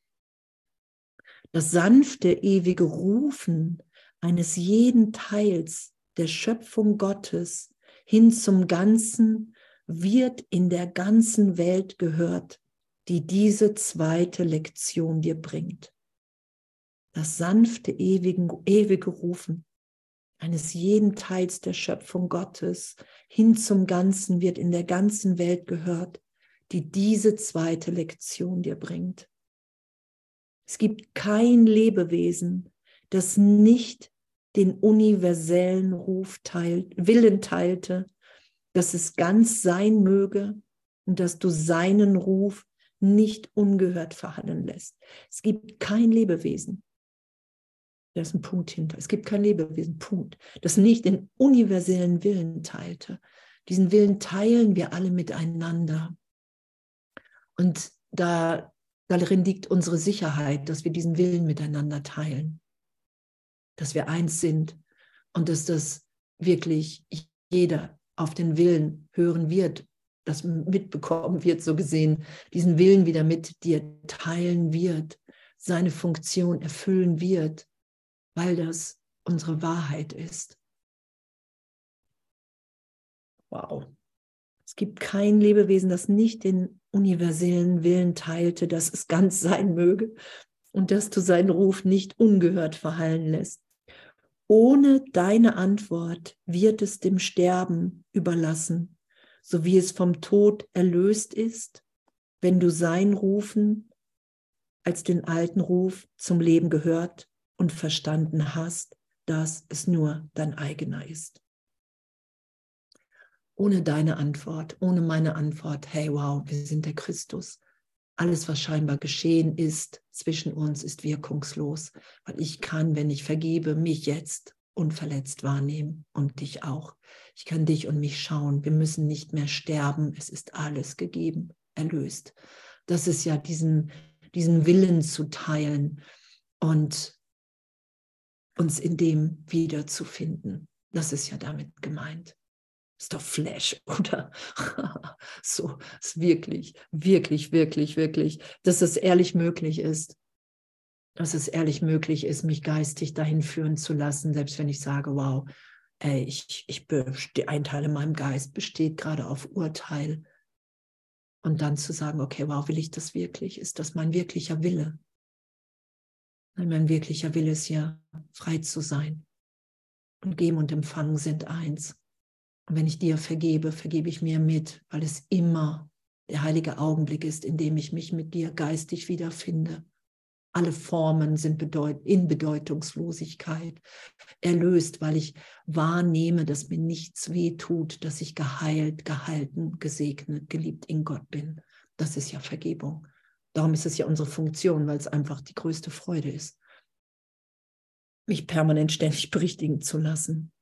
Das sanfte, ewige Rufen eines jeden Teils der Schöpfung Gottes hin zum Ganzen wird in der ganzen Welt gehört die diese zweite Lektion dir bringt. Das sanfte, ewigen, ewige Rufen eines jeden Teils der Schöpfung Gottes hin zum Ganzen wird in der ganzen Welt gehört, die diese zweite Lektion dir bringt. Es gibt kein Lebewesen, das nicht den universellen Ruf teilt, Willen teilte, dass es ganz sein möge und dass du seinen Ruf nicht ungehört verhandeln lässt. Es gibt kein Lebewesen, da ist ein Punkt hinter. Es gibt kein Lebewesen, Punkt, das nicht den universellen Willen teilte. Diesen Willen teilen wir alle miteinander. Und da, darin liegt unsere Sicherheit, dass wir diesen Willen miteinander teilen. Dass wir eins sind und dass das wirklich jeder auf den Willen hören wird das mitbekommen wird, so gesehen, diesen Willen wieder mit dir teilen wird, seine Funktion erfüllen wird, weil das unsere Wahrheit ist. Wow. Es gibt kein Lebewesen, das nicht den universellen Willen teilte, dass es ganz sein möge und dass du seinen Ruf nicht ungehört verhallen lässt. Ohne deine Antwort wird es dem Sterben überlassen so wie es vom Tod erlöst ist, wenn du sein Rufen als den alten Ruf zum Leben gehört und verstanden hast, dass es nur dein eigener ist. Ohne deine Antwort, ohne meine Antwort, hey wow, wir sind der Christus. Alles, was scheinbar geschehen ist zwischen uns, ist wirkungslos, weil ich kann, wenn ich vergebe, mich jetzt unverletzt wahrnehmen und dich auch. Ich kann dich und mich schauen. Wir müssen nicht mehr sterben. Es ist alles gegeben, erlöst. Das ist ja diesen, diesen Willen zu teilen und uns in dem wiederzufinden. Das ist ja damit gemeint. Ist doch Flash, oder? so, ist wirklich, wirklich, wirklich, wirklich, dass es ehrlich möglich ist dass es ehrlich möglich ist, mich geistig dahin führen zu lassen, selbst wenn ich sage, wow, ey, ich, ich ein Teil in meinem Geist besteht gerade auf Urteil. Und dann zu sagen, okay, wow, will ich das wirklich? Ist das mein wirklicher Wille? mein wirklicher Wille ist ja, frei zu sein. Und Geben und Empfangen sind eins. Und wenn ich dir vergebe, vergebe ich mir mit, weil es immer der heilige Augenblick ist, in dem ich mich mit dir geistig wiederfinde alle Formen sind bedeut in Bedeutungslosigkeit erlöst, weil ich wahrnehme, dass mir nichts weh tut, dass ich geheilt, gehalten, gesegnet, geliebt in Gott bin. Das ist ja Vergebung. Darum ist es ja unsere Funktion, weil es einfach die größte Freude ist, mich permanent ständig berichtigen zu lassen.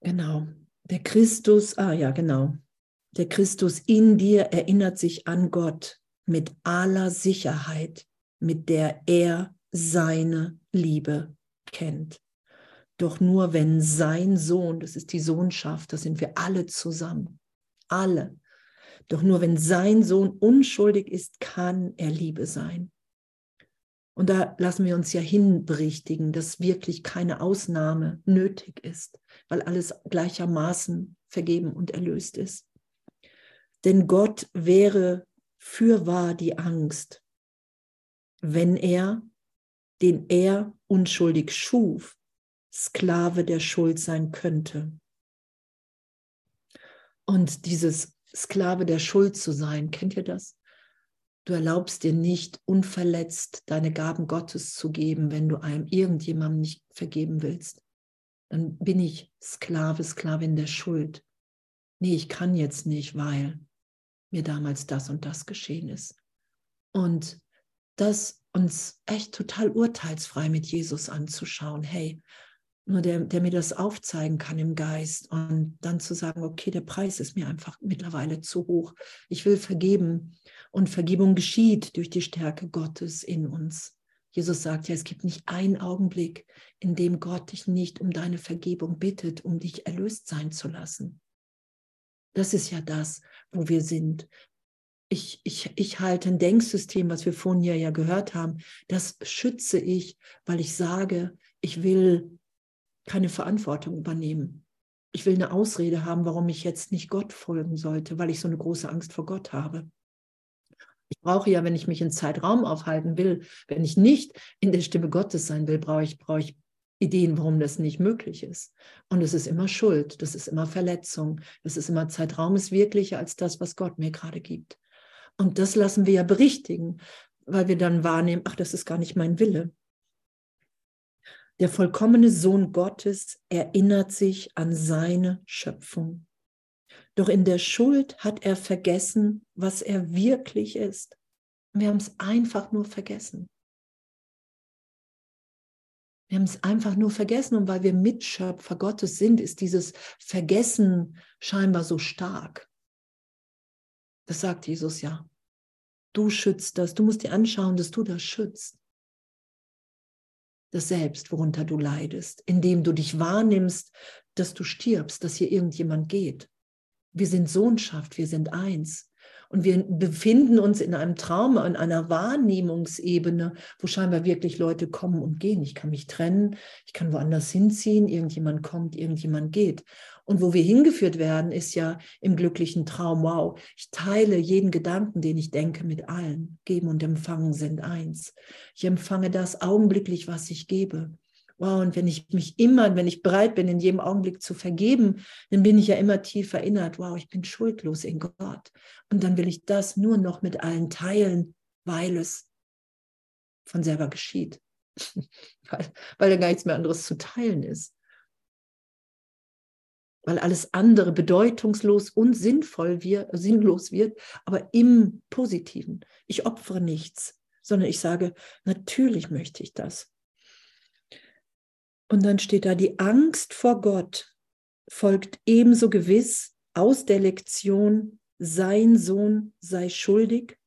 Genau. Der Christus, ah ja, genau. Der Christus in dir erinnert sich an Gott mit aller Sicherheit, mit der er seine Liebe kennt. Doch nur wenn sein Sohn, das ist die Sohnschaft, das sind wir alle zusammen, alle, doch nur wenn sein Sohn unschuldig ist, kann er Liebe sein. Und da lassen wir uns ja hinberichtigen, dass wirklich keine Ausnahme nötig ist, weil alles gleichermaßen vergeben und erlöst ist. Denn Gott wäre fürwahr die Angst, wenn er, den er unschuldig schuf, Sklave der Schuld sein könnte. Und dieses Sklave der Schuld zu sein, kennt ihr das? Du erlaubst dir nicht unverletzt deine Gaben Gottes zu geben, wenn du einem irgendjemandem nicht vergeben willst. Dann bin ich Sklave, Sklavin der Schuld. Nee, ich kann jetzt nicht, weil mir damals das und das geschehen ist. Und das uns echt total urteilsfrei mit Jesus anzuschauen. Hey, nur der, der mir das aufzeigen kann im Geist und dann zu sagen, okay, der Preis ist mir einfach mittlerweile zu hoch. Ich will vergeben und Vergebung geschieht durch die Stärke Gottes in uns. Jesus sagt ja, es gibt nicht einen Augenblick, in dem Gott dich nicht um deine Vergebung bittet, um dich erlöst sein zu lassen. Das ist ja das, wo wir sind. Ich, ich, ich halte ein Denksystem, was wir vorhin ja, ja gehört haben, das schütze ich, weil ich sage, ich will keine Verantwortung übernehmen. Ich will eine Ausrede haben, warum ich jetzt nicht Gott folgen sollte, weil ich so eine große Angst vor Gott habe. Ich brauche ja, wenn ich mich in Zeitraum aufhalten will, wenn ich nicht in der Stimme Gottes sein will, brauche ich, brauche ich Ideen, warum das nicht möglich ist. Und es ist immer Schuld, das ist immer Verletzung, das ist immer Zeitraum ist wirklicher als das, was Gott mir gerade gibt. Und das lassen wir ja berichtigen, weil wir dann wahrnehmen, ach, das ist gar nicht mein Wille. Der vollkommene Sohn Gottes erinnert sich an seine Schöpfung. Doch in der Schuld hat er vergessen, was er wirklich ist. Wir haben es einfach nur vergessen. Wir haben es einfach nur vergessen und weil wir Mitschöpfer Gottes sind, ist dieses Vergessen scheinbar so stark. Das sagt Jesus ja. Du schützt das. Du musst dir anschauen, dass du das schützt. Das Selbst, worunter du leidest, indem du dich wahrnimmst, dass du stirbst, dass hier irgendjemand geht. Wir sind Sohnschaft, wir sind eins. Und wir befinden uns in einem Trauma, in einer Wahrnehmungsebene, wo scheinbar wirklich Leute kommen und gehen. Ich kann mich trennen, ich kann woanders hinziehen, irgendjemand kommt, irgendjemand geht. Und wo wir hingeführt werden, ist ja im glücklichen Traum, wow, ich teile jeden Gedanken, den ich denke, mit allen. Geben und empfangen sind eins. Ich empfange das augenblicklich, was ich gebe. Wow, und wenn ich mich immer, wenn ich bereit bin, in jedem Augenblick zu vergeben, dann bin ich ja immer tief erinnert, wow, ich bin schuldlos in Gott. Und dann will ich das nur noch mit allen teilen, weil es von selber geschieht. weil, weil da gar nichts mehr anderes zu teilen ist. Weil alles andere bedeutungslos und sinnvoll wir, sinnlos wird, aber im Positiven. Ich opfere nichts, sondern ich sage, natürlich möchte ich das. Und dann steht da, die Angst vor Gott folgt ebenso gewiss aus der Lektion, sein Sohn sei schuldig,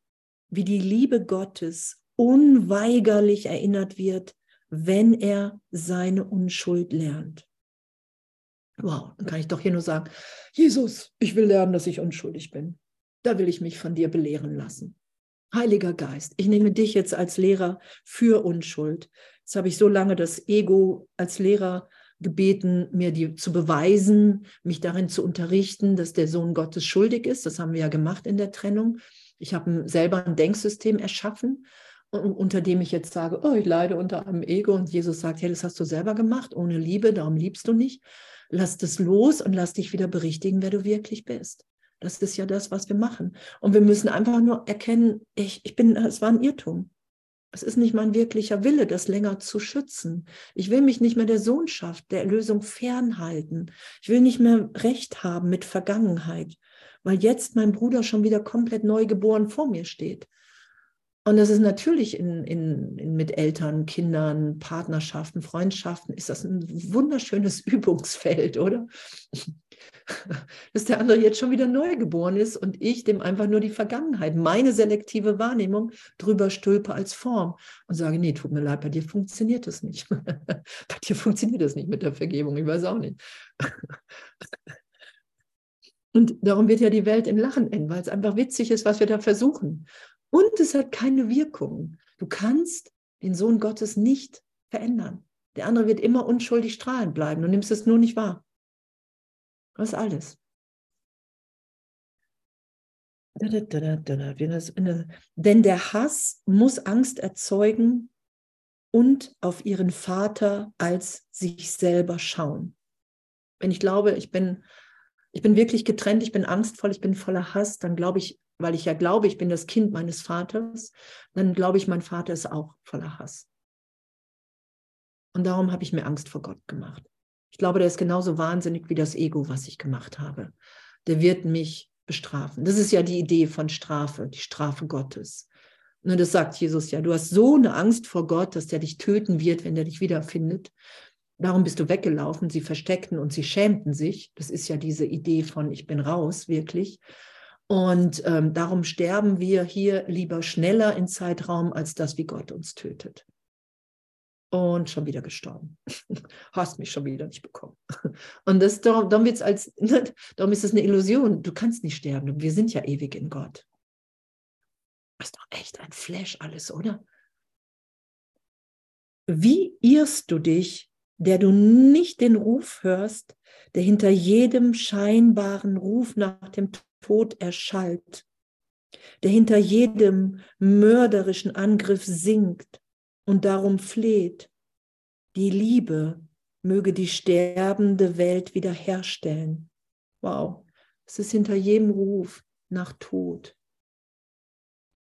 wie die Liebe Gottes unweigerlich erinnert wird, wenn er seine Unschuld lernt. Wow, dann kann ich doch hier nur sagen, Jesus, ich will lernen, dass ich unschuldig bin. Da will ich mich von dir belehren lassen. Heiliger Geist, ich nehme dich jetzt als Lehrer für Unschuld. Jetzt habe ich so lange das Ego als Lehrer gebeten, mir die zu beweisen, mich darin zu unterrichten, dass der Sohn Gottes schuldig ist. Das haben wir ja gemacht in der Trennung. Ich habe selber ein Denksystem erschaffen, unter dem ich jetzt sage, oh, ich leide unter einem Ego und Jesus sagt, hey, das hast du selber gemacht, ohne Liebe, darum liebst du nicht. Lass das los und lass dich wieder berichtigen, wer du wirklich bist. Das ist ja das, was wir machen. Und wir müssen einfach nur erkennen, ich, ich bin, es war ein Irrtum. Es ist nicht mein wirklicher Wille, das länger zu schützen. Ich will mich nicht mehr der Sohnschaft, der Erlösung fernhalten. Ich will nicht mehr Recht haben mit Vergangenheit, weil jetzt mein Bruder schon wieder komplett neu geboren vor mir steht. Und das ist natürlich in, in, in, mit Eltern, Kindern, Partnerschaften, Freundschaften, ist das ein wunderschönes Übungsfeld, oder? Dass der andere jetzt schon wieder neu geboren ist und ich dem einfach nur die Vergangenheit, meine selektive Wahrnehmung drüber stülpe als Form und sage, nee, tut mir leid, bei dir funktioniert das nicht. bei dir funktioniert das nicht mit der Vergebung, ich weiß auch nicht. Und darum wird ja die Welt im Lachen enden, weil es einfach witzig ist, was wir da versuchen. Und es hat keine Wirkung. Du kannst den Sohn Gottes nicht verändern. Der andere wird immer unschuldig strahlend bleiben. Du nimmst es nur nicht wahr. Das alles. Denn der Hass muss Angst erzeugen und auf ihren Vater als sich selber schauen. Wenn ich glaube, ich bin, ich bin wirklich getrennt, ich bin angstvoll, ich bin voller Hass, dann glaube ich weil ich ja glaube, ich bin das Kind meines Vaters, dann glaube ich, mein Vater ist auch voller Hass. Und darum habe ich mir Angst vor Gott gemacht. Ich glaube, der ist genauso wahnsinnig wie das Ego, was ich gemacht habe. Der wird mich bestrafen. Das ist ja die Idee von Strafe, die Strafe Gottes. Und das sagt Jesus ja. Du hast so eine Angst vor Gott, dass der dich töten wird, wenn der dich wiederfindet. Darum bist du weggelaufen. Sie versteckten und sie schämten sich. Das ist ja diese Idee von ich bin raus, wirklich. Und ähm, darum sterben wir hier lieber schneller in Zeitraum, als das, wie Gott uns tötet. Und schon wieder gestorben. Hast mich schon wieder nicht bekommen. Und das, darum, darum, wird's als, darum ist es eine Illusion. Du kannst nicht sterben. Wir sind ja ewig in Gott. Das ist doch echt ein Flash alles, oder? Wie irrst du dich, der du nicht den Ruf hörst, der hinter jedem scheinbaren Ruf nach dem Tod erschallt, der hinter jedem mörderischen Angriff singt und darum fleht, die Liebe möge die sterbende Welt wiederherstellen. Wow, es ist hinter jedem Ruf nach Tod,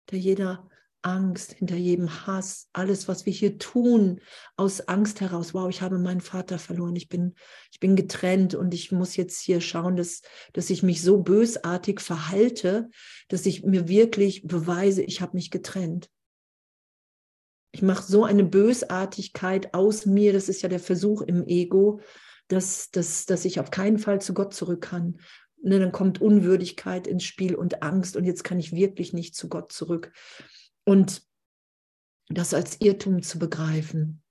hinter jeder Angst, hinter jedem Hass, alles, was wir hier tun, aus Angst heraus. Wow, ich habe meinen Vater verloren, ich bin, ich bin getrennt und ich muss jetzt hier schauen, dass, dass ich mich so bösartig verhalte, dass ich mir wirklich beweise, ich habe mich getrennt. Ich mache so eine Bösartigkeit aus mir, das ist ja der Versuch im Ego, dass, dass, dass ich auf keinen Fall zu Gott zurück kann. Ne, dann kommt Unwürdigkeit ins Spiel und Angst und jetzt kann ich wirklich nicht zu Gott zurück. Und das als Irrtum zu begreifen,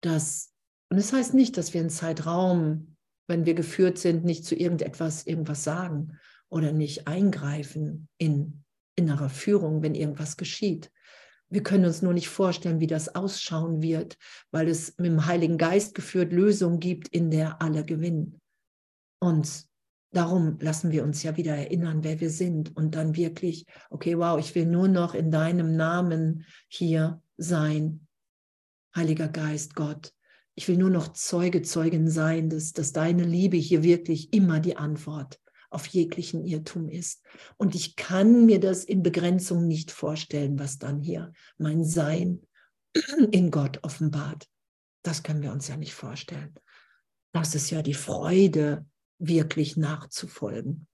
dass, und das heißt nicht, dass wir einen Zeitraum, wenn wir geführt sind, nicht zu irgendetwas irgendwas sagen oder nicht eingreifen in innerer Führung, wenn irgendwas geschieht. Wir können uns nur nicht vorstellen, wie das ausschauen wird, weil es mit dem Heiligen Geist geführt Lösungen gibt, in der alle gewinnen. Und Darum lassen wir uns ja wieder erinnern, wer wir sind und dann wirklich, okay, wow, ich will nur noch in deinem Namen hier sein. Heiliger Geist, Gott, Ich will nur noch Zeuge, Zeugin sein, dass, dass deine Liebe hier wirklich immer die Antwort auf jeglichen Irrtum ist. Und ich kann mir das in Begrenzung nicht vorstellen, was dann hier mein Sein in Gott offenbart. Das können wir uns ja nicht vorstellen. Das ist ja die Freude, wirklich nachzufolgen,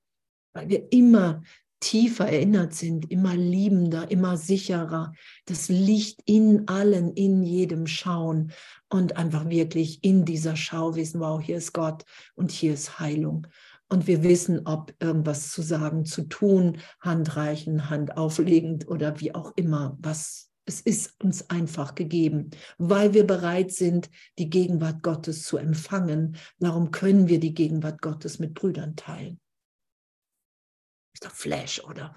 weil wir immer tiefer erinnert sind, immer liebender, immer sicherer, das Licht in allen, in jedem schauen und einfach wirklich in dieser Schau wissen, wow, hier ist Gott und hier ist Heilung. Und wir wissen, ob irgendwas zu sagen, zu tun, Hand reichen, Hand auflegend oder wie auch immer, was es ist uns einfach gegeben, weil wir bereit sind, die Gegenwart Gottes zu empfangen. Darum können wir die Gegenwart Gottes mit Brüdern teilen. Ist doch Flash, oder?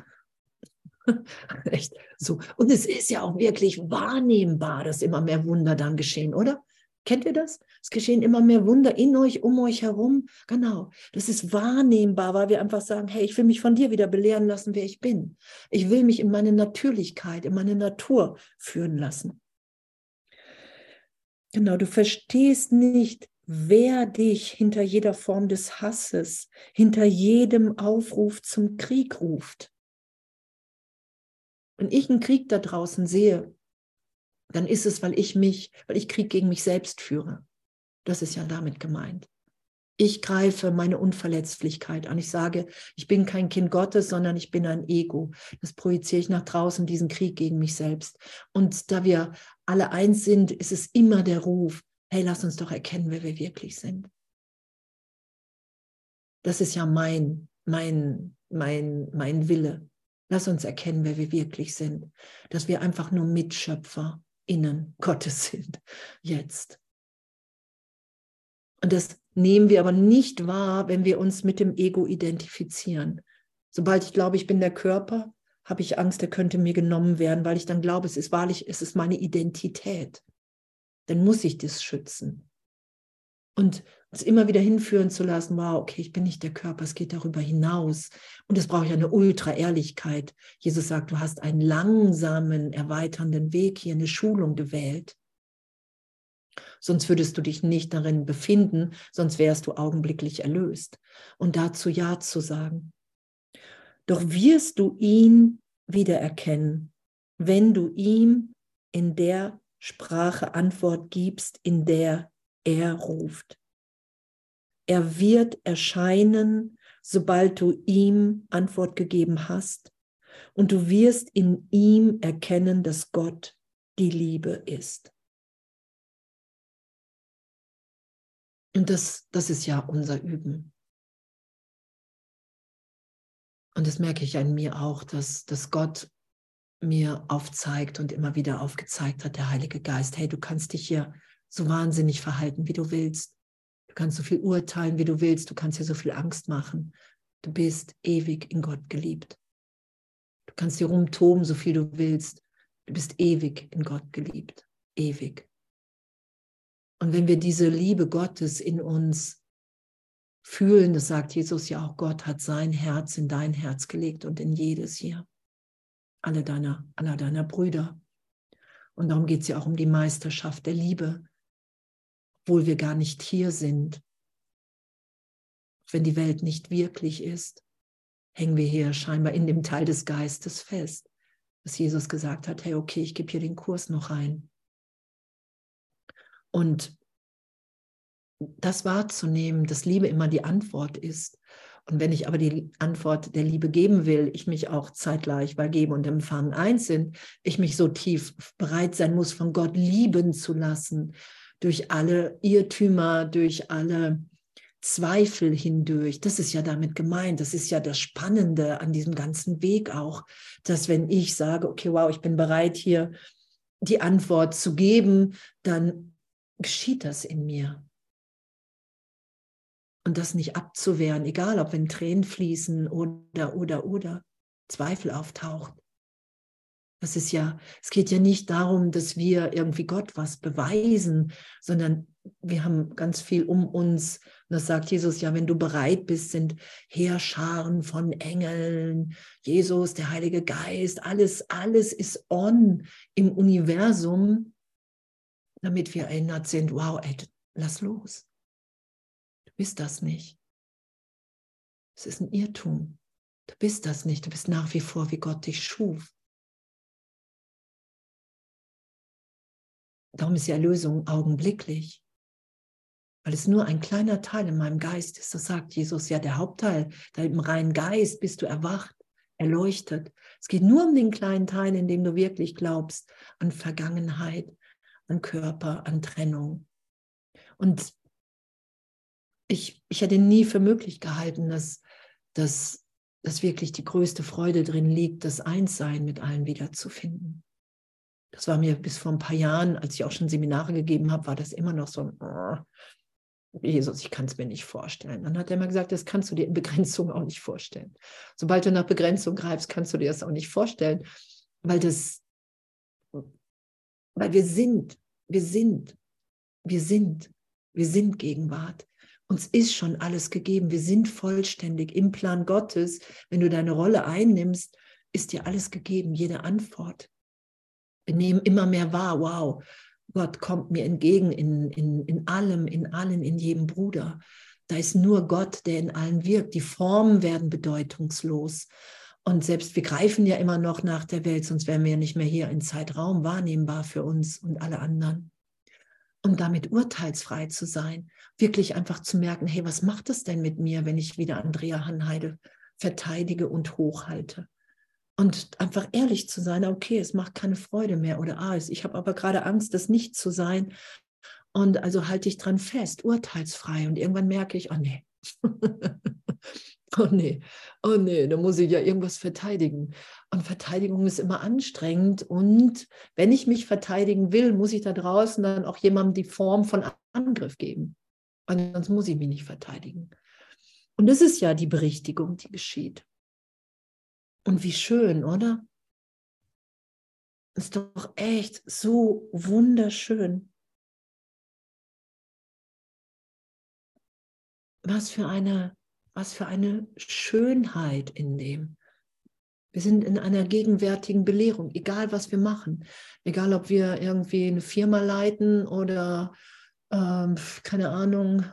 Echt so. Und es ist ja auch wirklich wahrnehmbar, dass immer mehr Wunder dann geschehen, oder? Kennt ihr das? Es geschehen immer mehr Wunder in euch, um euch herum. Genau. Das ist wahrnehmbar, weil wir einfach sagen, hey, ich will mich von dir wieder belehren lassen, wer ich bin. Ich will mich in meine Natürlichkeit, in meine Natur führen lassen. Genau, du verstehst nicht, wer dich hinter jeder Form des Hasses, hinter jedem Aufruf zum Krieg ruft. Wenn ich einen Krieg da draußen sehe, dann ist es, weil ich mich, weil ich Krieg gegen mich selbst führe. Das ist ja damit gemeint. Ich greife meine Unverletzlichkeit an. Ich sage, ich bin kein Kind Gottes, sondern ich bin ein Ego. Das projiziere ich nach draußen, diesen Krieg gegen mich selbst. Und da wir alle eins sind, ist es immer der Ruf, hey, lass uns doch erkennen, wer wir wirklich sind. Das ist ja mein, mein, mein, mein Wille. Lass uns erkennen, wer wir wirklich sind. Dass wir einfach nur Mitschöpfer innen Gottes sind, jetzt. Und das nehmen wir aber nicht wahr, wenn wir uns mit dem Ego identifizieren. Sobald ich glaube, ich bin der Körper, habe ich Angst, er könnte mir genommen werden, weil ich dann glaube, es ist wahrlich, es ist meine Identität. Dann muss ich das schützen. Und immer wieder hinführen zu lassen, wow, okay, ich bin nicht der Körper, es geht darüber hinaus. Und es braucht ja eine Ultra-Ehrlichkeit. Jesus sagt, du hast einen langsamen, erweiternden Weg hier, eine Schulung gewählt. Sonst würdest du dich nicht darin befinden, sonst wärst du augenblicklich erlöst. Und dazu Ja zu sagen. Doch wirst du ihn wiedererkennen, wenn du ihm in der Sprache Antwort gibst, in der er ruft. Er wird erscheinen, sobald du ihm Antwort gegeben hast. Und du wirst in ihm erkennen, dass Gott die Liebe ist. Und das, das ist ja unser Üben. Und das merke ich an mir auch, dass, dass Gott mir aufzeigt und immer wieder aufgezeigt hat, der Heilige Geist, hey, du kannst dich hier so wahnsinnig verhalten, wie du willst. Du kannst so viel urteilen, wie du willst. Du kannst dir so viel Angst machen. Du bist ewig in Gott geliebt. Du kannst dir rumtoben, so viel du willst. Du bist ewig in Gott geliebt. Ewig. Und wenn wir diese Liebe Gottes in uns fühlen, das sagt Jesus ja auch, Gott hat sein Herz in dein Herz gelegt und in jedes hier. Alle deiner, aller deiner Brüder. Und darum geht es ja auch um die Meisterschaft der Liebe, obwohl wir gar nicht hier sind. Wenn die Welt nicht wirklich ist, hängen wir hier scheinbar in dem Teil des Geistes fest, dass Jesus gesagt hat, hey, okay, ich gebe hier den Kurs noch ein. Und das wahrzunehmen, dass Liebe immer die Antwort ist. Und wenn ich aber die Antwort der Liebe geben will, ich mich auch zeitgleich, weil Geben und Empfangen eins sind, ich mich so tief bereit sein muss, von Gott lieben zu lassen, durch alle Irrtümer, durch alle Zweifel hindurch. Das ist ja damit gemeint. Das ist ja das Spannende an diesem ganzen Weg auch, dass wenn ich sage, okay, wow, ich bin bereit hier die Antwort zu geben, dann geschieht das in mir. Und das nicht abzuwehren, egal ob wenn Tränen fließen oder, oder, oder Zweifel auftaucht. Das ist ja, es geht ja nicht darum, dass wir irgendwie Gott was beweisen, sondern wir haben ganz viel um uns. Und das sagt Jesus ja, wenn du bereit bist, sind Heerscharen von Engeln, Jesus, der Heilige Geist, alles, alles ist on im Universum, damit wir erinnert sind, wow, ey, lass los. Du bist das nicht. Es ist ein Irrtum. Du bist das nicht. Du bist nach wie vor, wie Gott dich schuf. Darum ist die Erlösung augenblicklich, weil es nur ein kleiner Teil in meinem Geist ist. Das sagt Jesus ja, der Hauptteil, da im reinen Geist bist du erwacht, erleuchtet. Es geht nur um den kleinen Teil, in dem du wirklich glaubst an Vergangenheit, an Körper, an Trennung. Und ich, ich hätte nie für möglich gehalten, dass, dass, dass wirklich die größte Freude drin liegt, das Einssein mit allen wiederzufinden. Das war mir bis vor ein paar Jahren, als ich auch schon Seminare gegeben habe, war das immer noch so ein, oh, Jesus, ich kann es mir nicht vorstellen. Dann hat er immer gesagt, das kannst du dir in Begrenzung auch nicht vorstellen. Sobald du nach Begrenzung greifst, kannst du dir das auch nicht vorstellen, weil das, weil wir sind, wir sind, wir sind, wir sind Gegenwart. Uns ist schon alles gegeben. Wir sind vollständig im Plan Gottes. Wenn du deine Rolle einnimmst, ist dir alles gegeben, jede Antwort. Nehmen immer mehr wahr, wow, Gott kommt mir entgegen in, in, in allem, in allen, in jedem Bruder. Da ist nur Gott, der in allen wirkt. Die Formen werden bedeutungslos. Und selbst wir greifen ja immer noch nach der Welt, sonst wären wir ja nicht mehr hier in Zeitraum wahrnehmbar für uns und alle anderen. Und damit urteilsfrei zu sein, wirklich einfach zu merken, hey, was macht das denn mit mir, wenn ich wieder Andrea Hanheide verteidige und hochhalte? Und einfach ehrlich zu sein, okay, es macht keine Freude mehr oder ah, ich habe aber gerade Angst, das nicht zu sein. Und also halte ich dran fest, urteilsfrei. Und irgendwann merke ich, oh nee, oh nee, oh nee, da muss ich ja irgendwas verteidigen. Und Verteidigung ist immer anstrengend. Und wenn ich mich verteidigen will, muss ich da draußen dann auch jemandem die Form von Angriff geben. Und sonst muss ich mich nicht verteidigen. Und das ist ja die Berichtigung, die geschieht. Und wie schön, oder? Ist doch echt so wunderschön. Was für eine, was für eine Schönheit in dem. Wir sind in einer gegenwärtigen Belehrung, egal was wir machen, egal ob wir irgendwie eine Firma leiten oder ähm, keine Ahnung,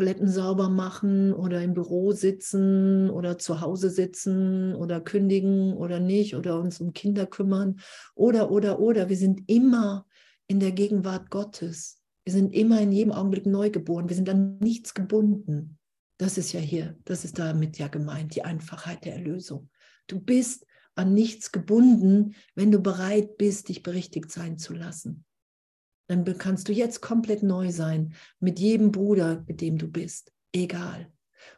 Toiletten sauber machen oder im Büro sitzen oder zu Hause sitzen oder kündigen oder nicht oder uns um Kinder kümmern oder, oder, oder. Wir sind immer in der Gegenwart Gottes. Wir sind immer in jedem Augenblick neu geboren. Wir sind an nichts gebunden. Das ist ja hier, das ist damit ja gemeint, die Einfachheit der Erlösung. Du bist an nichts gebunden, wenn du bereit bist, dich berichtigt sein zu lassen dann kannst du jetzt komplett neu sein mit jedem Bruder, mit dem du bist. Egal.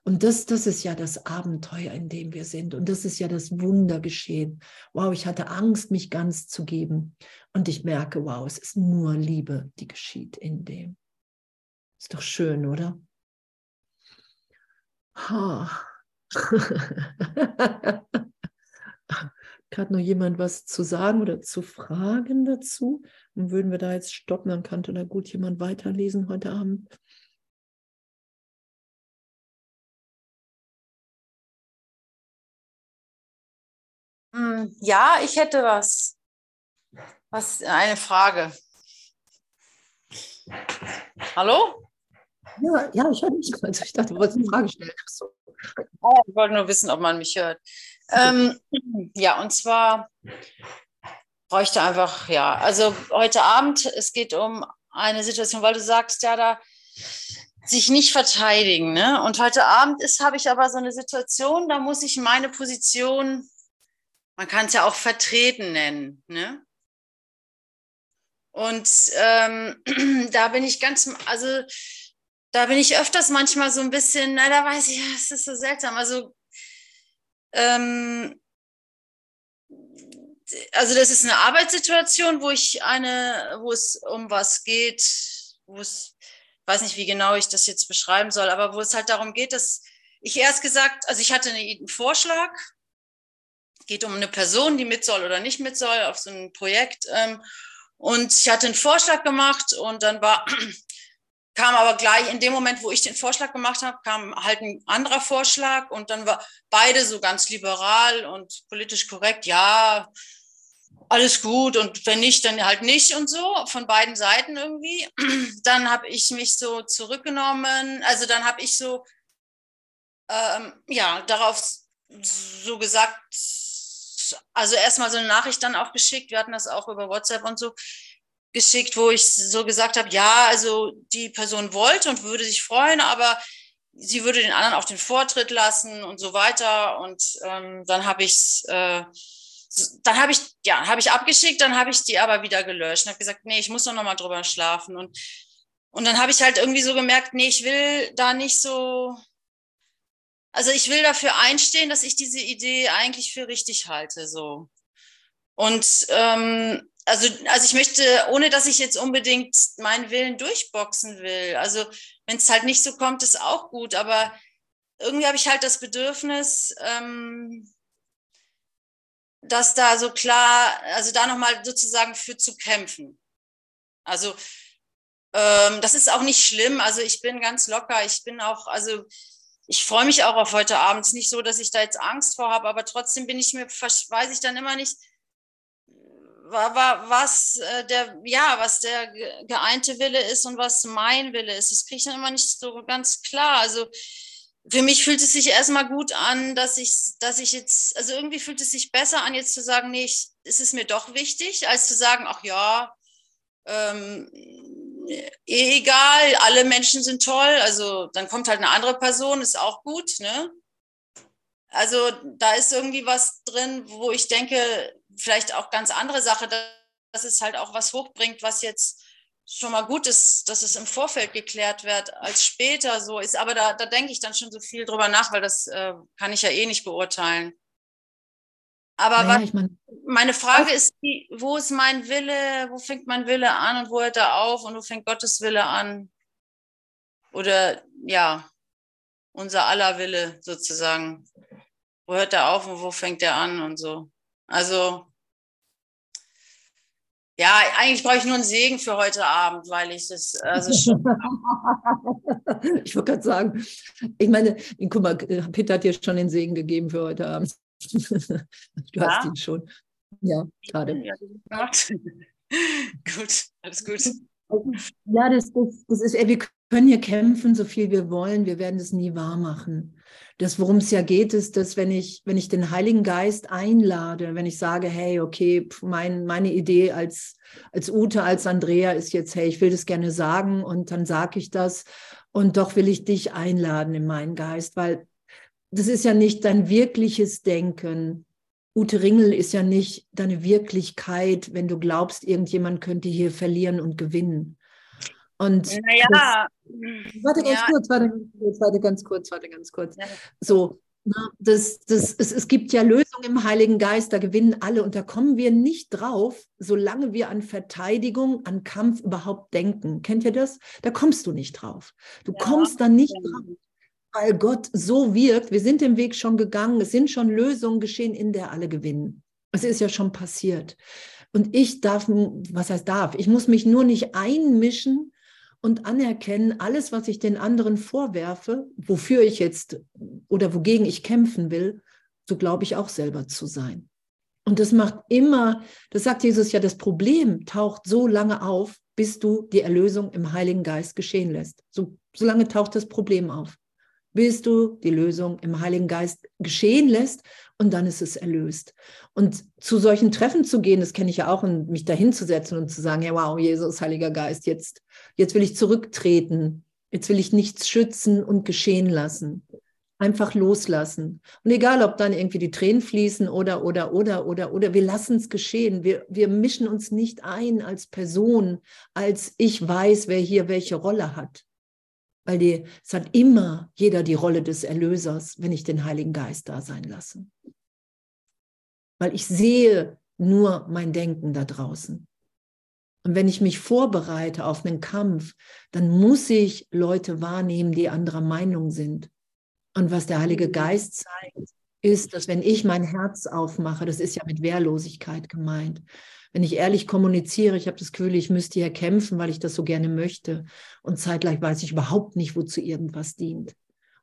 Und das, das ist ja das Abenteuer, in dem wir sind. Und das ist ja das Wundergeschehen. Wow, ich hatte Angst, mich ganz zu geben. Und ich merke, wow, es ist nur Liebe, die geschieht in dem. Ist doch schön, oder? Ha. gerade noch jemand was zu sagen oder zu fragen dazu? Dann würden wir da jetzt stoppen, dann könnte da gut jemand weiterlesen heute Abend. Hm, ja, ich hätte was. Was eine Frage. Hallo? Ja, ja, ich höre dich. Also ich dachte, du wolltest eine Frage stellen. So. Oh, ich wollte nur wissen, ob man mich hört. Ähm, ja, und zwar bräuchte einfach, ja, also heute Abend, es geht um eine Situation, weil du sagst, ja, da sich nicht verteidigen. Ne? Und heute Abend ist, habe ich aber so eine Situation, da muss ich meine Position, man kann es ja auch vertreten nennen. Ne? Und ähm, da bin ich ganz, also da bin ich öfters manchmal so ein bisschen, na, da weiß ich, es ist so seltsam. Also ähm, also das ist eine Arbeitssituation, wo ich eine, wo es um was geht, wo es, weiß nicht, wie genau ich das jetzt beschreiben soll, aber wo es halt darum geht, dass ich erst gesagt, also ich hatte einen Vorschlag, geht um eine Person, die mit soll oder nicht mit soll auf so ein Projekt. Ähm, und ich hatte einen Vorschlag gemacht und dann war kam aber gleich in dem Moment, wo ich den Vorschlag gemacht habe, kam halt ein anderer Vorschlag und dann war beide so ganz liberal und politisch korrekt, ja, alles gut und wenn nicht, dann halt nicht und so, von beiden Seiten irgendwie. Dann habe ich mich so zurückgenommen, also dann habe ich so, ähm, ja, darauf so gesagt, also erstmal so eine Nachricht dann auch geschickt, wir hatten das auch über WhatsApp und so geschickt, wo ich so gesagt habe, ja, also die Person wollte und würde sich freuen, aber sie würde den anderen auch den Vortritt lassen und so weiter. Und ähm, dann habe ich äh, dann habe ich, ja, habe ich abgeschickt, dann habe ich die aber wieder gelöscht und habe gesagt, nee, ich muss doch nochmal drüber schlafen. Und, und dann habe ich halt irgendwie so gemerkt, nee, ich will da nicht so, also ich will dafür einstehen, dass ich diese Idee eigentlich für richtig halte, so. Und ähm, also, also ich möchte, ohne dass ich jetzt unbedingt meinen Willen durchboxen will. Also wenn es halt nicht so kommt, ist auch gut. Aber irgendwie habe ich halt das Bedürfnis, ähm, dass da so klar, also da nochmal sozusagen für zu kämpfen. Also ähm, das ist auch nicht schlimm. Also ich bin ganz locker. Ich bin auch, also ich freue mich auch auf heute Abend. Nicht so, dass ich da jetzt Angst vor habe, aber trotzdem bin ich mir, weiß ich dann immer nicht, was äh, der, ja, was der geeinte Wille ist und was mein Wille ist. Das kriege ich dann immer nicht so ganz klar. Also für mich fühlt es sich erstmal gut an, dass ich, dass ich jetzt, also irgendwie fühlt es sich besser an, jetzt zu sagen, nee, ich, ist es mir doch wichtig, als zu sagen, ach ja, ähm, eh egal, alle Menschen sind toll, also dann kommt halt eine andere Person, ist auch gut, ne? Also da ist irgendwie was drin, wo ich denke, vielleicht auch ganz andere Sache, dass es halt auch was hochbringt, was jetzt schon mal gut ist, dass es im Vorfeld geklärt wird, als später so ist. Aber da, da denke ich dann schon so viel drüber nach, weil das äh, kann ich ja eh nicht beurteilen. Aber naja, was, ich mein, meine Frage ist, die, wo ist mein Wille, wo fängt mein Wille an und wo hört er auf und wo fängt Gottes Wille an? Oder ja, unser aller Wille sozusagen. Wo hört er auf und wo fängt er an und so. Also ja, eigentlich brauche ich nur einen Segen für heute Abend, weil ich das also schon. ich wollte gerade sagen, ich meine, guck mal, Peter hat dir schon den Segen gegeben für heute Abend. du ja? hast ihn schon. Ja, gerade. Ja, gut, alles gut. Ja, das, das, das ist, wir können hier kämpfen, so viel wir wollen, wir werden es nie wahr machen. Das, worum es ja geht, ist, dass wenn ich, wenn ich den Heiligen Geist einlade, wenn ich sage, hey, okay, mein, meine Idee als, als Ute, als Andrea ist jetzt, hey, ich will das gerne sagen und dann sage ich das und doch will ich dich einladen in meinen Geist, weil das ist ja nicht dein wirkliches Denken. Ute Ringel ist ja nicht deine Wirklichkeit, wenn du glaubst, irgendjemand könnte hier verlieren und gewinnen. Und naja, warte ganz ja. kurz, warte ganz kurz, warte ganz kurz, warte ganz kurz. Ja. So, das, das, es, es gibt ja Lösungen im Heiligen Geist, da gewinnen alle und da kommen wir nicht drauf, solange wir an Verteidigung, an Kampf überhaupt denken. Kennt ihr das? Da kommst du nicht drauf. Du ja. kommst da nicht drauf, weil Gott so wirkt. Wir sind den Weg schon gegangen, es sind schon Lösungen geschehen, in der alle gewinnen. Es ist ja schon passiert. Und ich darf, was heißt darf? Ich muss mich nur nicht einmischen und anerkennen, alles, was ich den anderen vorwerfe, wofür ich jetzt oder wogegen ich kämpfen will, so glaube ich auch selber zu sein. Und das macht immer, das sagt Jesus ja, das Problem taucht so lange auf, bis du die Erlösung im Heiligen Geist geschehen lässt. So, so lange taucht das Problem auf, bis du die Lösung im Heiligen Geist geschehen lässt und dann ist es erlöst. Und zu solchen Treffen zu gehen, das kenne ich ja auch, und mich dahin zu setzen und zu sagen, ja, wow, Jesus, Heiliger Geist, jetzt, jetzt will ich zurücktreten, jetzt will ich nichts schützen und geschehen lassen. Einfach loslassen. Und egal, ob dann irgendwie die Tränen fließen oder, oder, oder, oder, oder, wir lassen es geschehen. Wir, wir mischen uns nicht ein als Person, als ich weiß, wer hier welche Rolle hat. Weil die, es hat immer jeder die Rolle des Erlösers, wenn ich den Heiligen Geist da sein lasse. Weil ich sehe nur mein Denken da draußen. Und wenn ich mich vorbereite auf einen Kampf, dann muss ich Leute wahrnehmen, die anderer Meinung sind. Und was der Heilige. Geist zeigt, ist, dass wenn ich mein Herz aufmache, das ist ja mit Wehrlosigkeit gemeint, wenn ich ehrlich kommuniziere, ich habe das Gefühl, ich müsste hier kämpfen, weil ich das so gerne möchte. Und zeitgleich weiß ich überhaupt nicht, wozu irgendwas dient.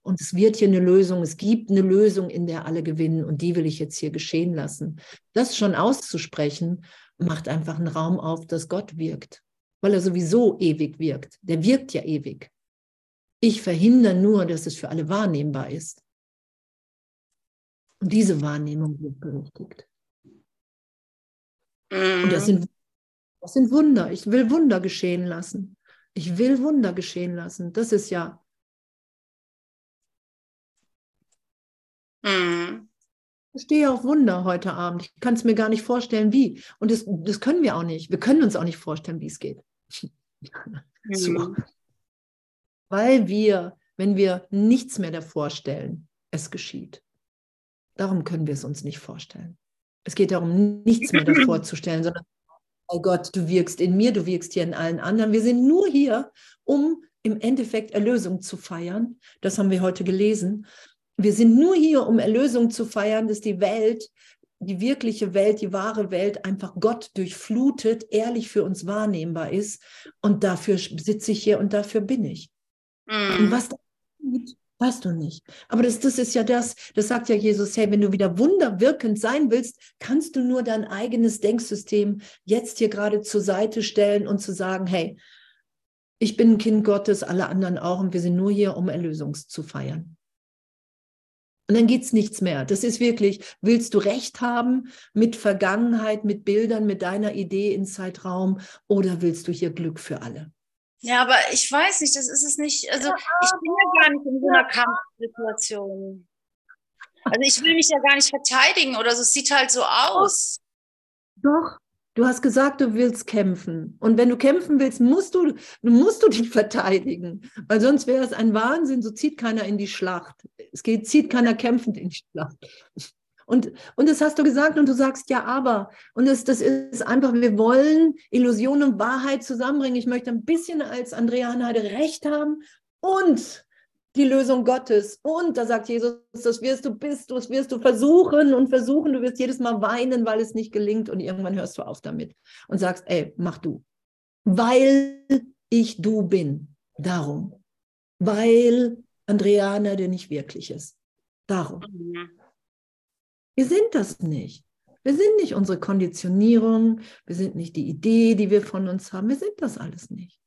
Und es wird hier eine Lösung, es gibt eine Lösung, in der alle gewinnen und die will ich jetzt hier geschehen lassen. Das schon auszusprechen, macht einfach einen Raum auf, dass Gott wirkt, weil er sowieso ewig wirkt. Der wirkt ja ewig. Ich verhindere nur, dass es für alle wahrnehmbar ist. Und diese Wahrnehmung wird berechtigt. Und das sind, das sind Wunder. Ich will Wunder geschehen lassen. Ich will Wunder geschehen lassen. Das ist ja. Mhm. Ich stehe auf Wunder heute Abend. Ich kann es mir gar nicht vorstellen, wie. Und das, das können wir auch nicht. Wir können uns auch nicht vorstellen, wie es geht. Mhm. So. Weil wir, wenn wir nichts mehr davor stellen, es geschieht. Darum können wir es uns nicht vorstellen. Es geht darum, nichts mehr davor zu stellen, sondern, oh Gott, du wirkst in mir, du wirkst hier in allen anderen. Wir sind nur hier, um im Endeffekt Erlösung zu feiern. Das haben wir heute gelesen. Wir sind nur hier, um Erlösung zu feiern, dass die Welt, die wirkliche Welt, die wahre Welt einfach Gott durchflutet, ehrlich für uns wahrnehmbar ist. Und dafür sitze ich hier und dafür bin ich. Und Mhm. was da geschieht, weißt du nicht. Aber das, das ist ja das, das sagt ja Jesus, hey, wenn du wieder wunderwirkend sein willst, kannst du nur dein eigenes Denksystem jetzt hier gerade zur Seite stellen und zu sagen, hey, ich bin ein Kind Gottes, alle anderen auch und wir sind nur hier, um Erlösung zu feiern. Und dann geht's nichts mehr. Das ist wirklich, willst du Recht haben mit Vergangenheit, mit Bildern, mit deiner Idee in Zeitraum oder willst du hier Glück für alle? Ja, aber ich weiß nicht, das ist es nicht. Also ich bin ja gar nicht in so einer Kampfsituation. Also ich will mich ja gar nicht verteidigen oder so. Es sieht halt so aus. Doch. Du hast gesagt, du willst kämpfen. Und wenn du kämpfen willst, musst du, musst du dich verteidigen. Weil sonst wäre es ein Wahnsinn, so zieht keiner in die Schlacht. Es geht, zieht keiner kämpfend in die Schlacht. Und, und das hast du gesagt und du sagst ja, aber. Und das, das ist einfach, wir wollen Illusion und Wahrheit zusammenbringen. Ich möchte ein bisschen als Andrea Hanheide recht haben und die Lösung Gottes. Und da sagt Jesus, das wirst du bist, das wirst du versuchen und versuchen. Du wirst jedes Mal weinen, weil es nicht gelingt. Und irgendwann hörst du auf damit und sagst, ey, mach du. Weil ich du bin. Darum. Weil Andreana der nicht wirklich ist. Darum. Wir sind das nicht. Wir sind nicht unsere Konditionierung. Wir sind nicht die Idee, die wir von uns haben. Wir sind das alles nicht.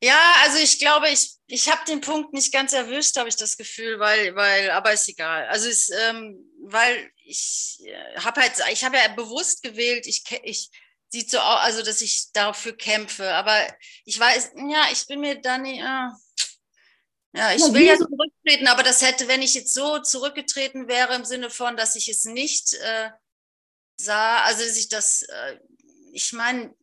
Ja, also ich glaube, ich, ich habe den Punkt nicht ganz erwischt, habe ich das Gefühl, weil, weil, aber ist egal. Also es, ähm, weil ich äh, habe halt, ich habe ja bewusst gewählt, ich, ich sieht so aus, also dass ich dafür kämpfe, aber ich weiß, ja, ich bin mir da nicht, äh, ja, ich will ja zurücktreten, aber das hätte, wenn ich jetzt so zurückgetreten wäre im Sinne von, dass ich es nicht äh, sah, also dass ich das, äh, ich meine,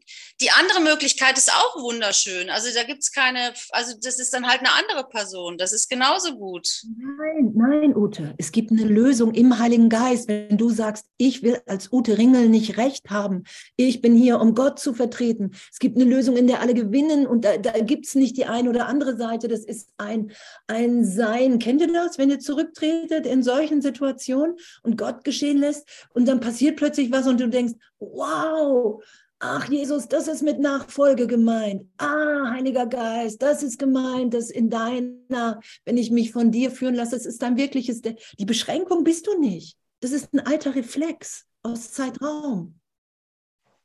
die andere Möglichkeit ist auch wunderschön. Also da gibt es keine, also das ist dann halt eine andere Person. Das ist genauso gut. Nein, nein, Ute. Es gibt eine Lösung im Heiligen Geist. Wenn du sagst, ich will als Ute Ringel nicht recht haben, ich bin hier, um Gott zu vertreten. Es gibt eine Lösung, in der alle gewinnen und da, da gibt es nicht die eine oder andere Seite. Das ist ein, ein Sein. Kennt ihr das, wenn ihr zurücktretet in solchen Situationen und Gott geschehen lässt und dann passiert plötzlich was und du denkst, wow, Ach, Jesus, das ist mit Nachfolge gemeint. Ah, Heiliger Geist, das ist gemeint, dass in deiner, wenn ich mich von dir führen lasse, das ist dein wirkliches, die Beschränkung bist du nicht. Das ist ein alter Reflex aus Zeitraum.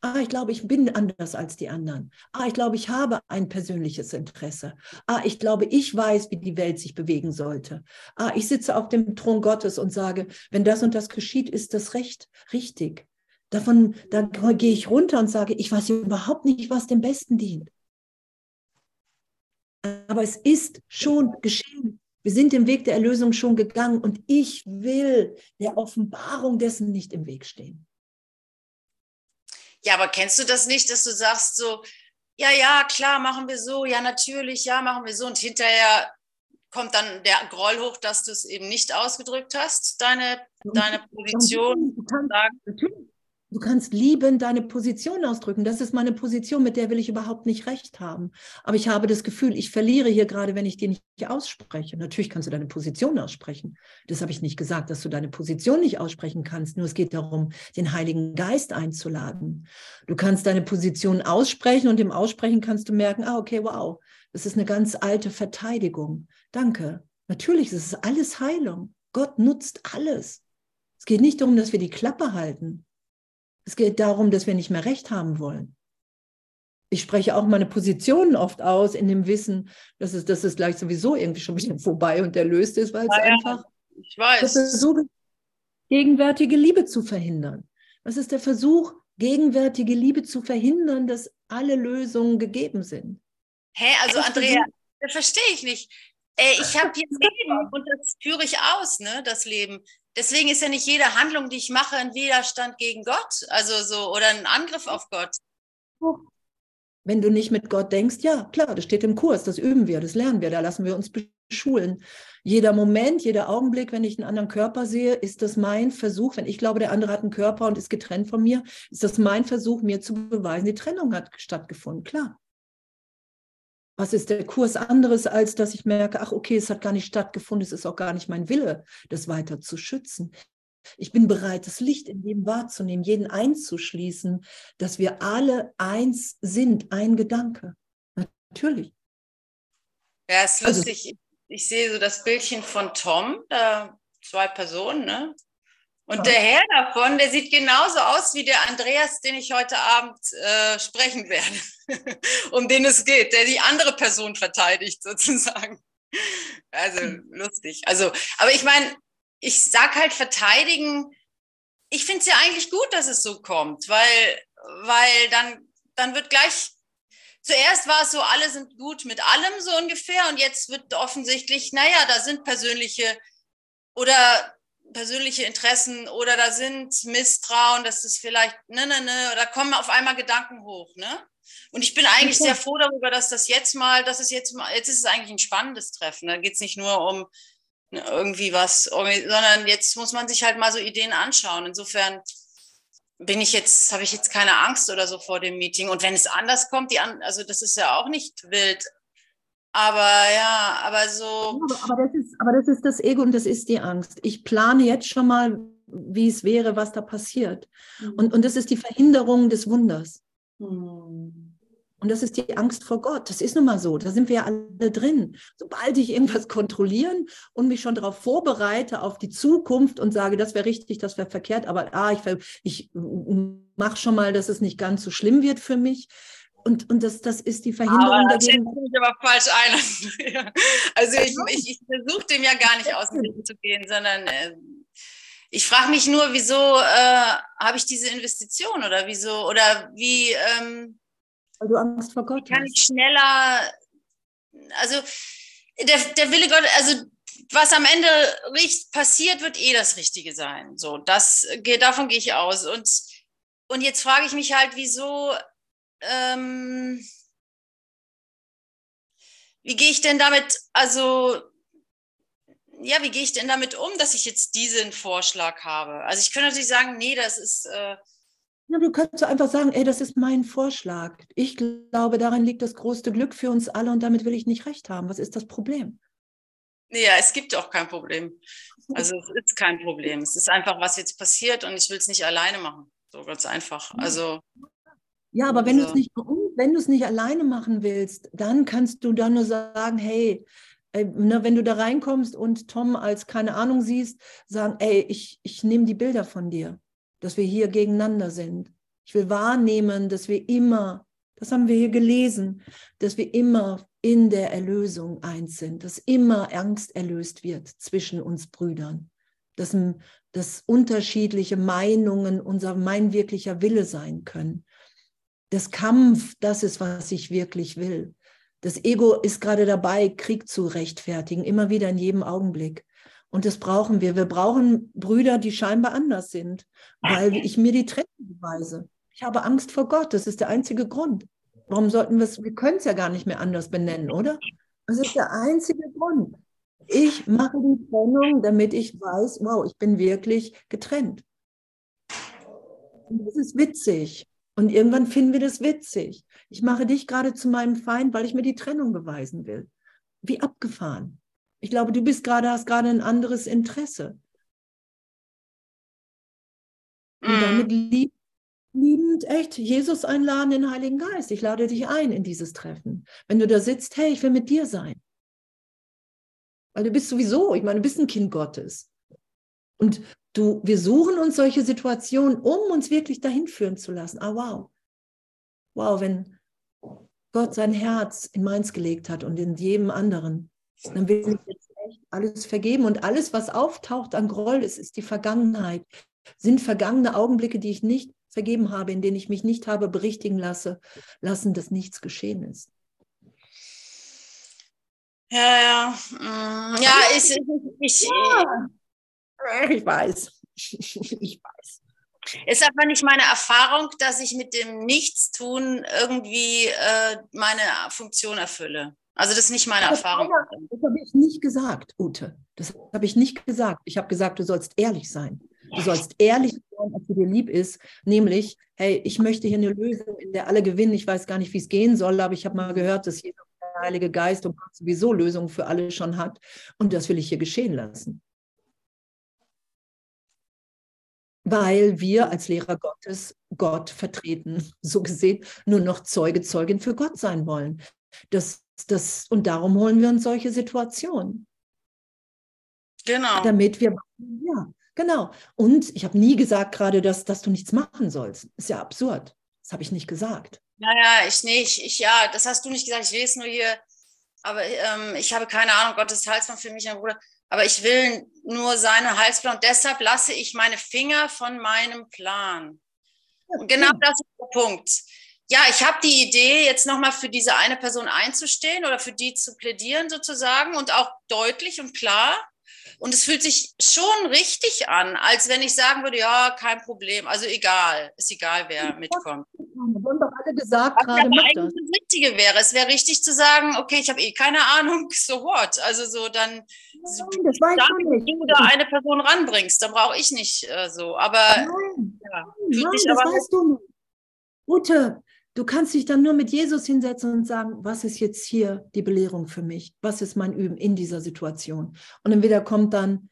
Ah, ich glaube, ich bin anders als die anderen. Ah, ich glaube, ich habe ein persönliches Interesse. Ah, ich glaube, ich weiß, wie die Welt sich bewegen sollte. Ah, ich sitze auf dem Thron Gottes und sage, wenn das und das geschieht, ist das recht, richtig. Davon, da gehe ich runter und sage, ich weiß überhaupt nicht, was dem Besten dient. Aber es ist schon geschehen. Wir sind den Weg der Erlösung schon gegangen und ich will der Offenbarung dessen nicht im Weg stehen. Ja, aber kennst du das nicht, dass du sagst so, ja, ja, klar, machen wir so, ja, natürlich, ja, machen wir so und hinterher kommt dann der Groll hoch, dass du es eben nicht ausgedrückt hast, deine, deine Position. Natürlich, Du kannst lieben deine Position ausdrücken. Das ist meine Position, mit der will ich überhaupt nicht recht haben. Aber ich habe das Gefühl, ich verliere hier gerade, wenn ich die nicht ausspreche. Natürlich kannst du deine Position aussprechen. Das habe ich nicht gesagt, dass du deine Position nicht aussprechen kannst. Nur es geht darum, den Heiligen Geist einzuladen. Du kannst deine Position aussprechen und im Aussprechen kannst du merken, ah, okay, wow, das ist eine ganz alte Verteidigung. Danke. Natürlich, es ist alles Heilung. Gott nutzt alles. Es geht nicht darum, dass wir die Klappe halten. Es geht darum, dass wir nicht mehr recht haben wollen. Ich spreche auch meine Positionen oft aus in dem Wissen, dass es, dass es gleich sowieso irgendwie schon wieder vorbei und erlöst ist, weil es ja, einfach ich weiß. der Versuch gegenwärtige Liebe zu verhindern. Was ist der Versuch, gegenwärtige Liebe zu verhindern, dass alle Lösungen gegeben sind? Hä, also Andrea, das verstehe ich nicht. Ey, ich habe hier Leben und das führe ich aus, ne, das Leben. Deswegen ist ja nicht jede Handlung, die ich mache, ein Widerstand gegen Gott, also so oder ein Angriff auf Gott. Wenn du nicht mit Gott denkst, ja, klar, das steht im Kurs, das üben wir, das lernen wir, da lassen wir uns beschulen. Jeder Moment, jeder Augenblick, wenn ich einen anderen Körper sehe, ist das mein Versuch, wenn ich glaube, der andere hat einen Körper und ist getrennt von mir, ist das mein Versuch, mir zu beweisen, die Trennung hat stattgefunden, klar. Was ist der Kurs anderes, als dass ich merke, ach okay, es hat gar nicht stattgefunden, es ist auch gar nicht mein Wille, das weiter zu schützen. Ich bin bereit, das Licht in dem wahrzunehmen, jeden einzuschließen, dass wir alle eins sind, ein Gedanke. Natürlich. Ja, es ist also lustig. Also, ich, ich sehe so das Bildchen von Tom, da zwei Personen, ne? Und der Herr davon, der sieht genauso aus wie der Andreas, den ich heute Abend äh, sprechen werde, um den es geht, der die andere Person verteidigt sozusagen. Also hm. lustig. Also, aber ich meine, ich sag halt verteidigen. Ich finde es ja eigentlich gut, dass es so kommt, weil, weil dann, dann wird gleich zuerst war es so, alle sind gut mit allem so ungefähr und jetzt wird offensichtlich, naja, da sind persönliche oder persönliche Interessen oder da sind Misstrauen, dass das vielleicht, ne, ne, ne, da kommen auf einmal Gedanken hoch, ne? Und ich bin eigentlich okay. sehr froh darüber, dass das jetzt mal, dass es jetzt mal, jetzt ist es eigentlich ein spannendes Treffen. Da geht es nicht nur um ne, irgendwie was, sondern jetzt muss man sich halt mal so Ideen anschauen. Insofern bin ich jetzt, habe ich jetzt keine Angst oder so vor dem Meeting. Und wenn es anders kommt, die also das ist ja auch nicht wild. Aber ja, aber so. Aber das, ist, aber das ist das Ego und das ist die Angst. Ich plane jetzt schon mal, wie es wäre, was da passiert. Mhm. Und, und das ist die Verhinderung des Wunders. Mhm. Und das ist die Angst vor Gott. Das ist nun mal so. Da sind wir ja alle drin. Sobald ich irgendwas kontrollieren und mich schon darauf vorbereite, auf die Zukunft und sage, das wäre richtig, das wäre verkehrt, aber ah, ich, ich mache schon mal, dass es nicht ganz so schlimm wird für mich, und, und das, das ist die Verhinderung aber dagegen. Das mich aber falsch ein. also ich, ich, ich versuche dem ja gar nicht aus dem Weg zu gehen, sondern äh, ich frage mich nur, wieso äh, habe ich diese Investition oder wieso oder wie ähm, Weil du Angst vor Gott kann hast. ich schneller also der, der Wille Gott, also was am Ende passiert, wird eh das Richtige sein. So, das davon gehe ich aus. Und, und jetzt frage ich mich halt, wieso ähm, wie gehe ich denn damit, also, ja, wie gehe ich denn damit um, dass ich jetzt diesen Vorschlag habe? Also ich könnte natürlich sagen, nee, das ist... Äh, ja, du könntest einfach sagen, ey, das ist mein Vorschlag. Ich glaube, darin liegt das größte Glück für uns alle und damit will ich nicht recht haben. Was ist das Problem? Ja, es gibt auch kein Problem. Also es ist kein Problem. Es ist einfach, was jetzt passiert und ich will es nicht alleine machen. So ganz einfach. Also ja, aber wenn du es nicht, wenn du es nicht alleine machen willst, dann kannst du dann nur sagen, hey, äh, ne, wenn du da reinkommst und Tom als keine Ahnung siehst, sagen, ey, ich, ich nehme die Bilder von dir, dass wir hier gegeneinander sind. Ich will wahrnehmen, dass wir immer, das haben wir hier gelesen, dass wir immer in der Erlösung eins sind, dass immer Angst erlöst wird zwischen uns Brüdern, dass, dass unterschiedliche Meinungen unser mein wirklicher Wille sein können das Kampf, das ist, was ich wirklich will. Das Ego ist gerade dabei, Krieg zu rechtfertigen, immer wieder in jedem Augenblick. Und das brauchen wir. Wir brauchen Brüder, die scheinbar anders sind, weil ich mir die Trennung beweise. Ich habe Angst vor Gott. Das ist der einzige Grund. Warum sollten wir es, wir können es ja gar nicht mehr anders benennen, oder? Das ist der einzige Grund. Ich mache die Trennung, damit ich weiß, wow, ich bin wirklich getrennt. Und das ist witzig. Und irgendwann finden wir das witzig. Ich mache dich gerade zu meinem Feind, weil ich mir die Trennung beweisen will. Wie abgefahren. Ich glaube, du bist gerade, hast gerade ein anderes Interesse. Und mm. damit lieb, liebend echt Jesus einladen, den Heiligen Geist. Ich lade dich ein in dieses Treffen. Wenn du da sitzt, hey, ich will mit dir sein. Weil du bist sowieso, ich meine, du bist ein Kind Gottes. Und du, wir suchen uns solche Situationen, um uns wirklich dahin führen zu lassen. Ah, wow. Wow, wenn Gott sein Herz in meins gelegt hat und in jedem anderen, dann will ich jetzt echt alles vergeben. Und alles, was auftaucht an Groll, ist, ist die Vergangenheit. Sind vergangene Augenblicke, die ich nicht vergeben habe, in denen ich mich nicht habe berichtigen lasse, lassen, dass nichts geschehen ist. Ja, ja. Mm, ja, ich, ich, ja. ich weiß. Ich weiß. Ist aber nicht meine Erfahrung, dass ich mit dem Nichtstun irgendwie äh, meine Funktion erfülle. Also das ist nicht meine das Erfahrung. Das habe ich nicht gesagt, Ute. Das habe ich nicht gesagt. Ich habe gesagt, du sollst ehrlich sein. Du sollst ehrlich sein, du dir lieb ist. Nämlich, hey, ich möchte hier eine Lösung, in der alle gewinnen. Ich weiß gar nicht, wie es gehen soll, aber ich habe mal gehört, dass jeder Heilige Geist und Gott sowieso Lösungen für alle schon hat. Und das will ich hier geschehen lassen. Weil wir als Lehrer Gottes Gott vertreten, so gesehen, nur noch Zeuge, Zeugin für Gott sein wollen. Das, das, und darum holen wir uns solche Situationen. Genau. Damit wir, ja, genau. Und ich habe nie gesagt gerade, dass, dass du nichts machen sollst. Ist ja absurd. Das habe ich nicht gesagt. Naja, ich nicht. Ich, ja, das hast du nicht gesagt. Ich lese nur hier. Aber ähm, ich habe keine Ahnung, Gottes Heilsplan für mich, mein Bruder. Aber ich will nur seine Heilsplan. Und deshalb lasse ich meine Finger von meinem Plan. Und genau das ist der Punkt. Ja, ich habe die Idee, jetzt nochmal für diese eine Person einzustehen oder für die zu plädieren sozusagen und auch deutlich und klar. Und es fühlt sich schon richtig an, als wenn ich sagen würde, ja, kein Problem, also egal, ist egal, wer mitkommt. Wir haben doch alle gesagt, gerade aber eigentlich das. das Richtige wäre. Es wäre richtig zu sagen, okay, ich habe eh keine Ahnung, so what? Also so dann, Nein, das weiß dann, wenn du da eine Person ranbringst, dann brauche ich nicht äh, so. Aber Nein, ja, Nein das aber weißt du nicht. Ute, Du kannst dich dann nur mit Jesus hinsetzen und sagen, was ist jetzt hier die Belehrung für mich? Was ist mein Üben in dieser Situation? Und entweder kommt dann,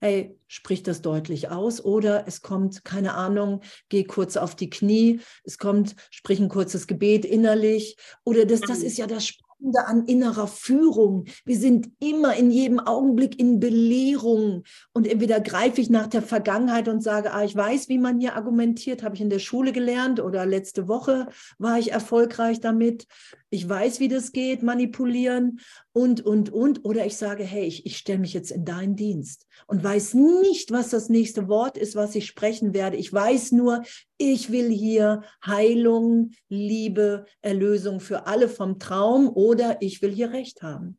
hey, sprich das deutlich aus oder es kommt, keine Ahnung, geh kurz auf die Knie, es kommt, sprich ein kurzes Gebet innerlich oder das, das mhm. ist ja das Spannende an innerer Führung. Wir sind immer in jedem Augenblick in Belehrung. Und entweder greife ich nach der Vergangenheit und sage, ah, ich weiß, wie man hier argumentiert, habe ich in der Schule gelernt oder letzte Woche war ich erfolgreich damit. Ich weiß, wie das geht, manipulieren und, und, und. Oder ich sage, hey, ich, ich stelle mich jetzt in deinen Dienst und weiß nicht, was das nächste Wort ist, was ich sprechen werde. Ich weiß nur, ich will hier Heilung, Liebe, Erlösung für alle vom Traum oder ich will hier Recht haben.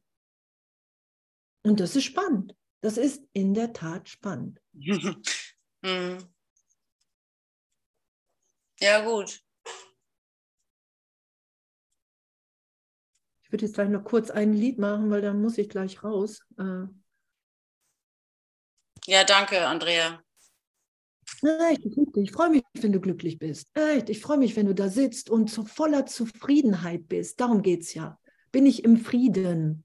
Und das ist spannend. Das ist in der Tat spannend. Hm. Ja, gut. Ich würde jetzt gleich noch kurz ein Lied machen, weil dann muss ich gleich raus. Äh, ja, danke, Andrea. Echt, ich freue mich, wenn du glücklich bist. Echt, ich freue mich, wenn du da sitzt und so voller Zufriedenheit bist. Darum geht es ja. Bin ich im Frieden?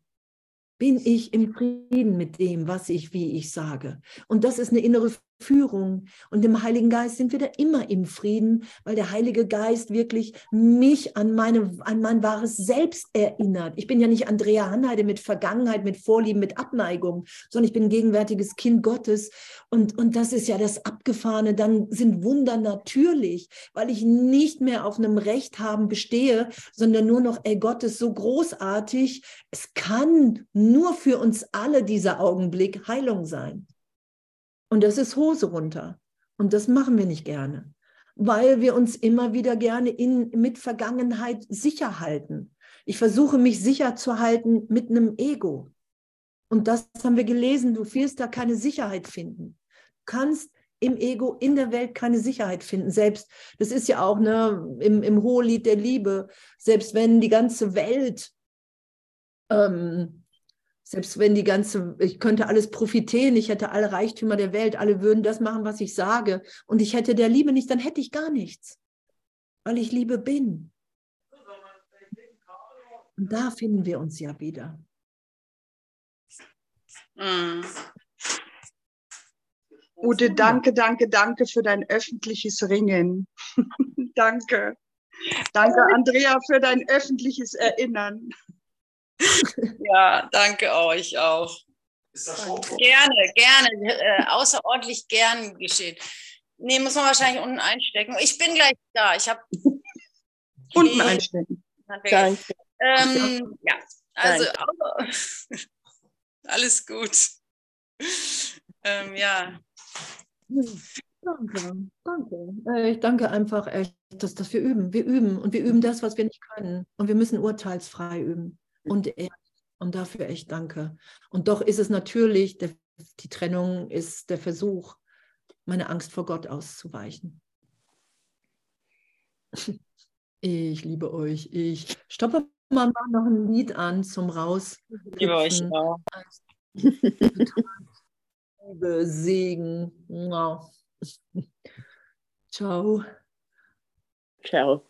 Bin ich im Frieden mit dem, was ich, wie ich sage? Und das ist eine innere Führung. Und im Heiligen Geist sind wir da immer im Frieden, weil der Heilige Geist wirklich mich an, meine, an mein wahres Selbst erinnert. Ich bin ja nicht Andrea Hanheide mit Vergangenheit, mit Vorlieben, mit Abneigung, sondern ich bin gegenwärtiges Kind Gottes. Und, und das ist ja das Abgefahrene. Dann sind Wunder natürlich, weil ich nicht mehr auf einem Recht haben bestehe, sondern nur noch, ey, Gott ist so großartig. Es kann nur für uns alle dieser Augenblick Heilung sein. Und das ist Hose runter. Und das machen wir nicht gerne, weil wir uns immer wieder gerne in, mit Vergangenheit sicher halten. Ich versuche mich sicher zu halten mit einem Ego. Und das haben wir gelesen, du wirst da keine Sicherheit finden. Du kannst im Ego in der Welt keine Sicherheit finden. Selbst, das ist ja auch ne, im, im Hohelied der Liebe, selbst wenn die ganze Welt ähm, Selbst wenn die ganze, ich könnte alles profitieren, ich hätte alle Reichtümer der Welt, alle würden das machen, was ich sage. Und ich hätte der Liebe nicht, dann hätte ich gar nichts. Weil ich Liebe bin. Und da finden wir uns ja wieder. Mhm. Ute, danke, danke, danke für dein öffentliches Ringen. danke. Danke, Andrea, für dein öffentliches Erinnern. Ja, danke euch auch. Gerne, gerne, äh, außerordentlich gern geschehen. Nee, muss man wahrscheinlich unten einstecken. Ich bin gleich da. Ich habe unten einstecken. Danke. Ähm, ja, also alles gut. Ähm, ja. Danke, danke. Äh, ich danke einfach echt, dass, dass wir üben. Wir üben und wir üben das, was wir nicht können. Und wir müssen urteilsfrei üben. Und ehrlich. Und dafür echt danke. Und doch ist es natürlich, der, die Trennung ist der Versuch, meine Angst vor Gott auszuweichen. Ich liebe euch. Ich stoppe mal noch ein Lied an zum Raus. Ich liebe euch auch. Liebe, Segen. Ciao. Ciao.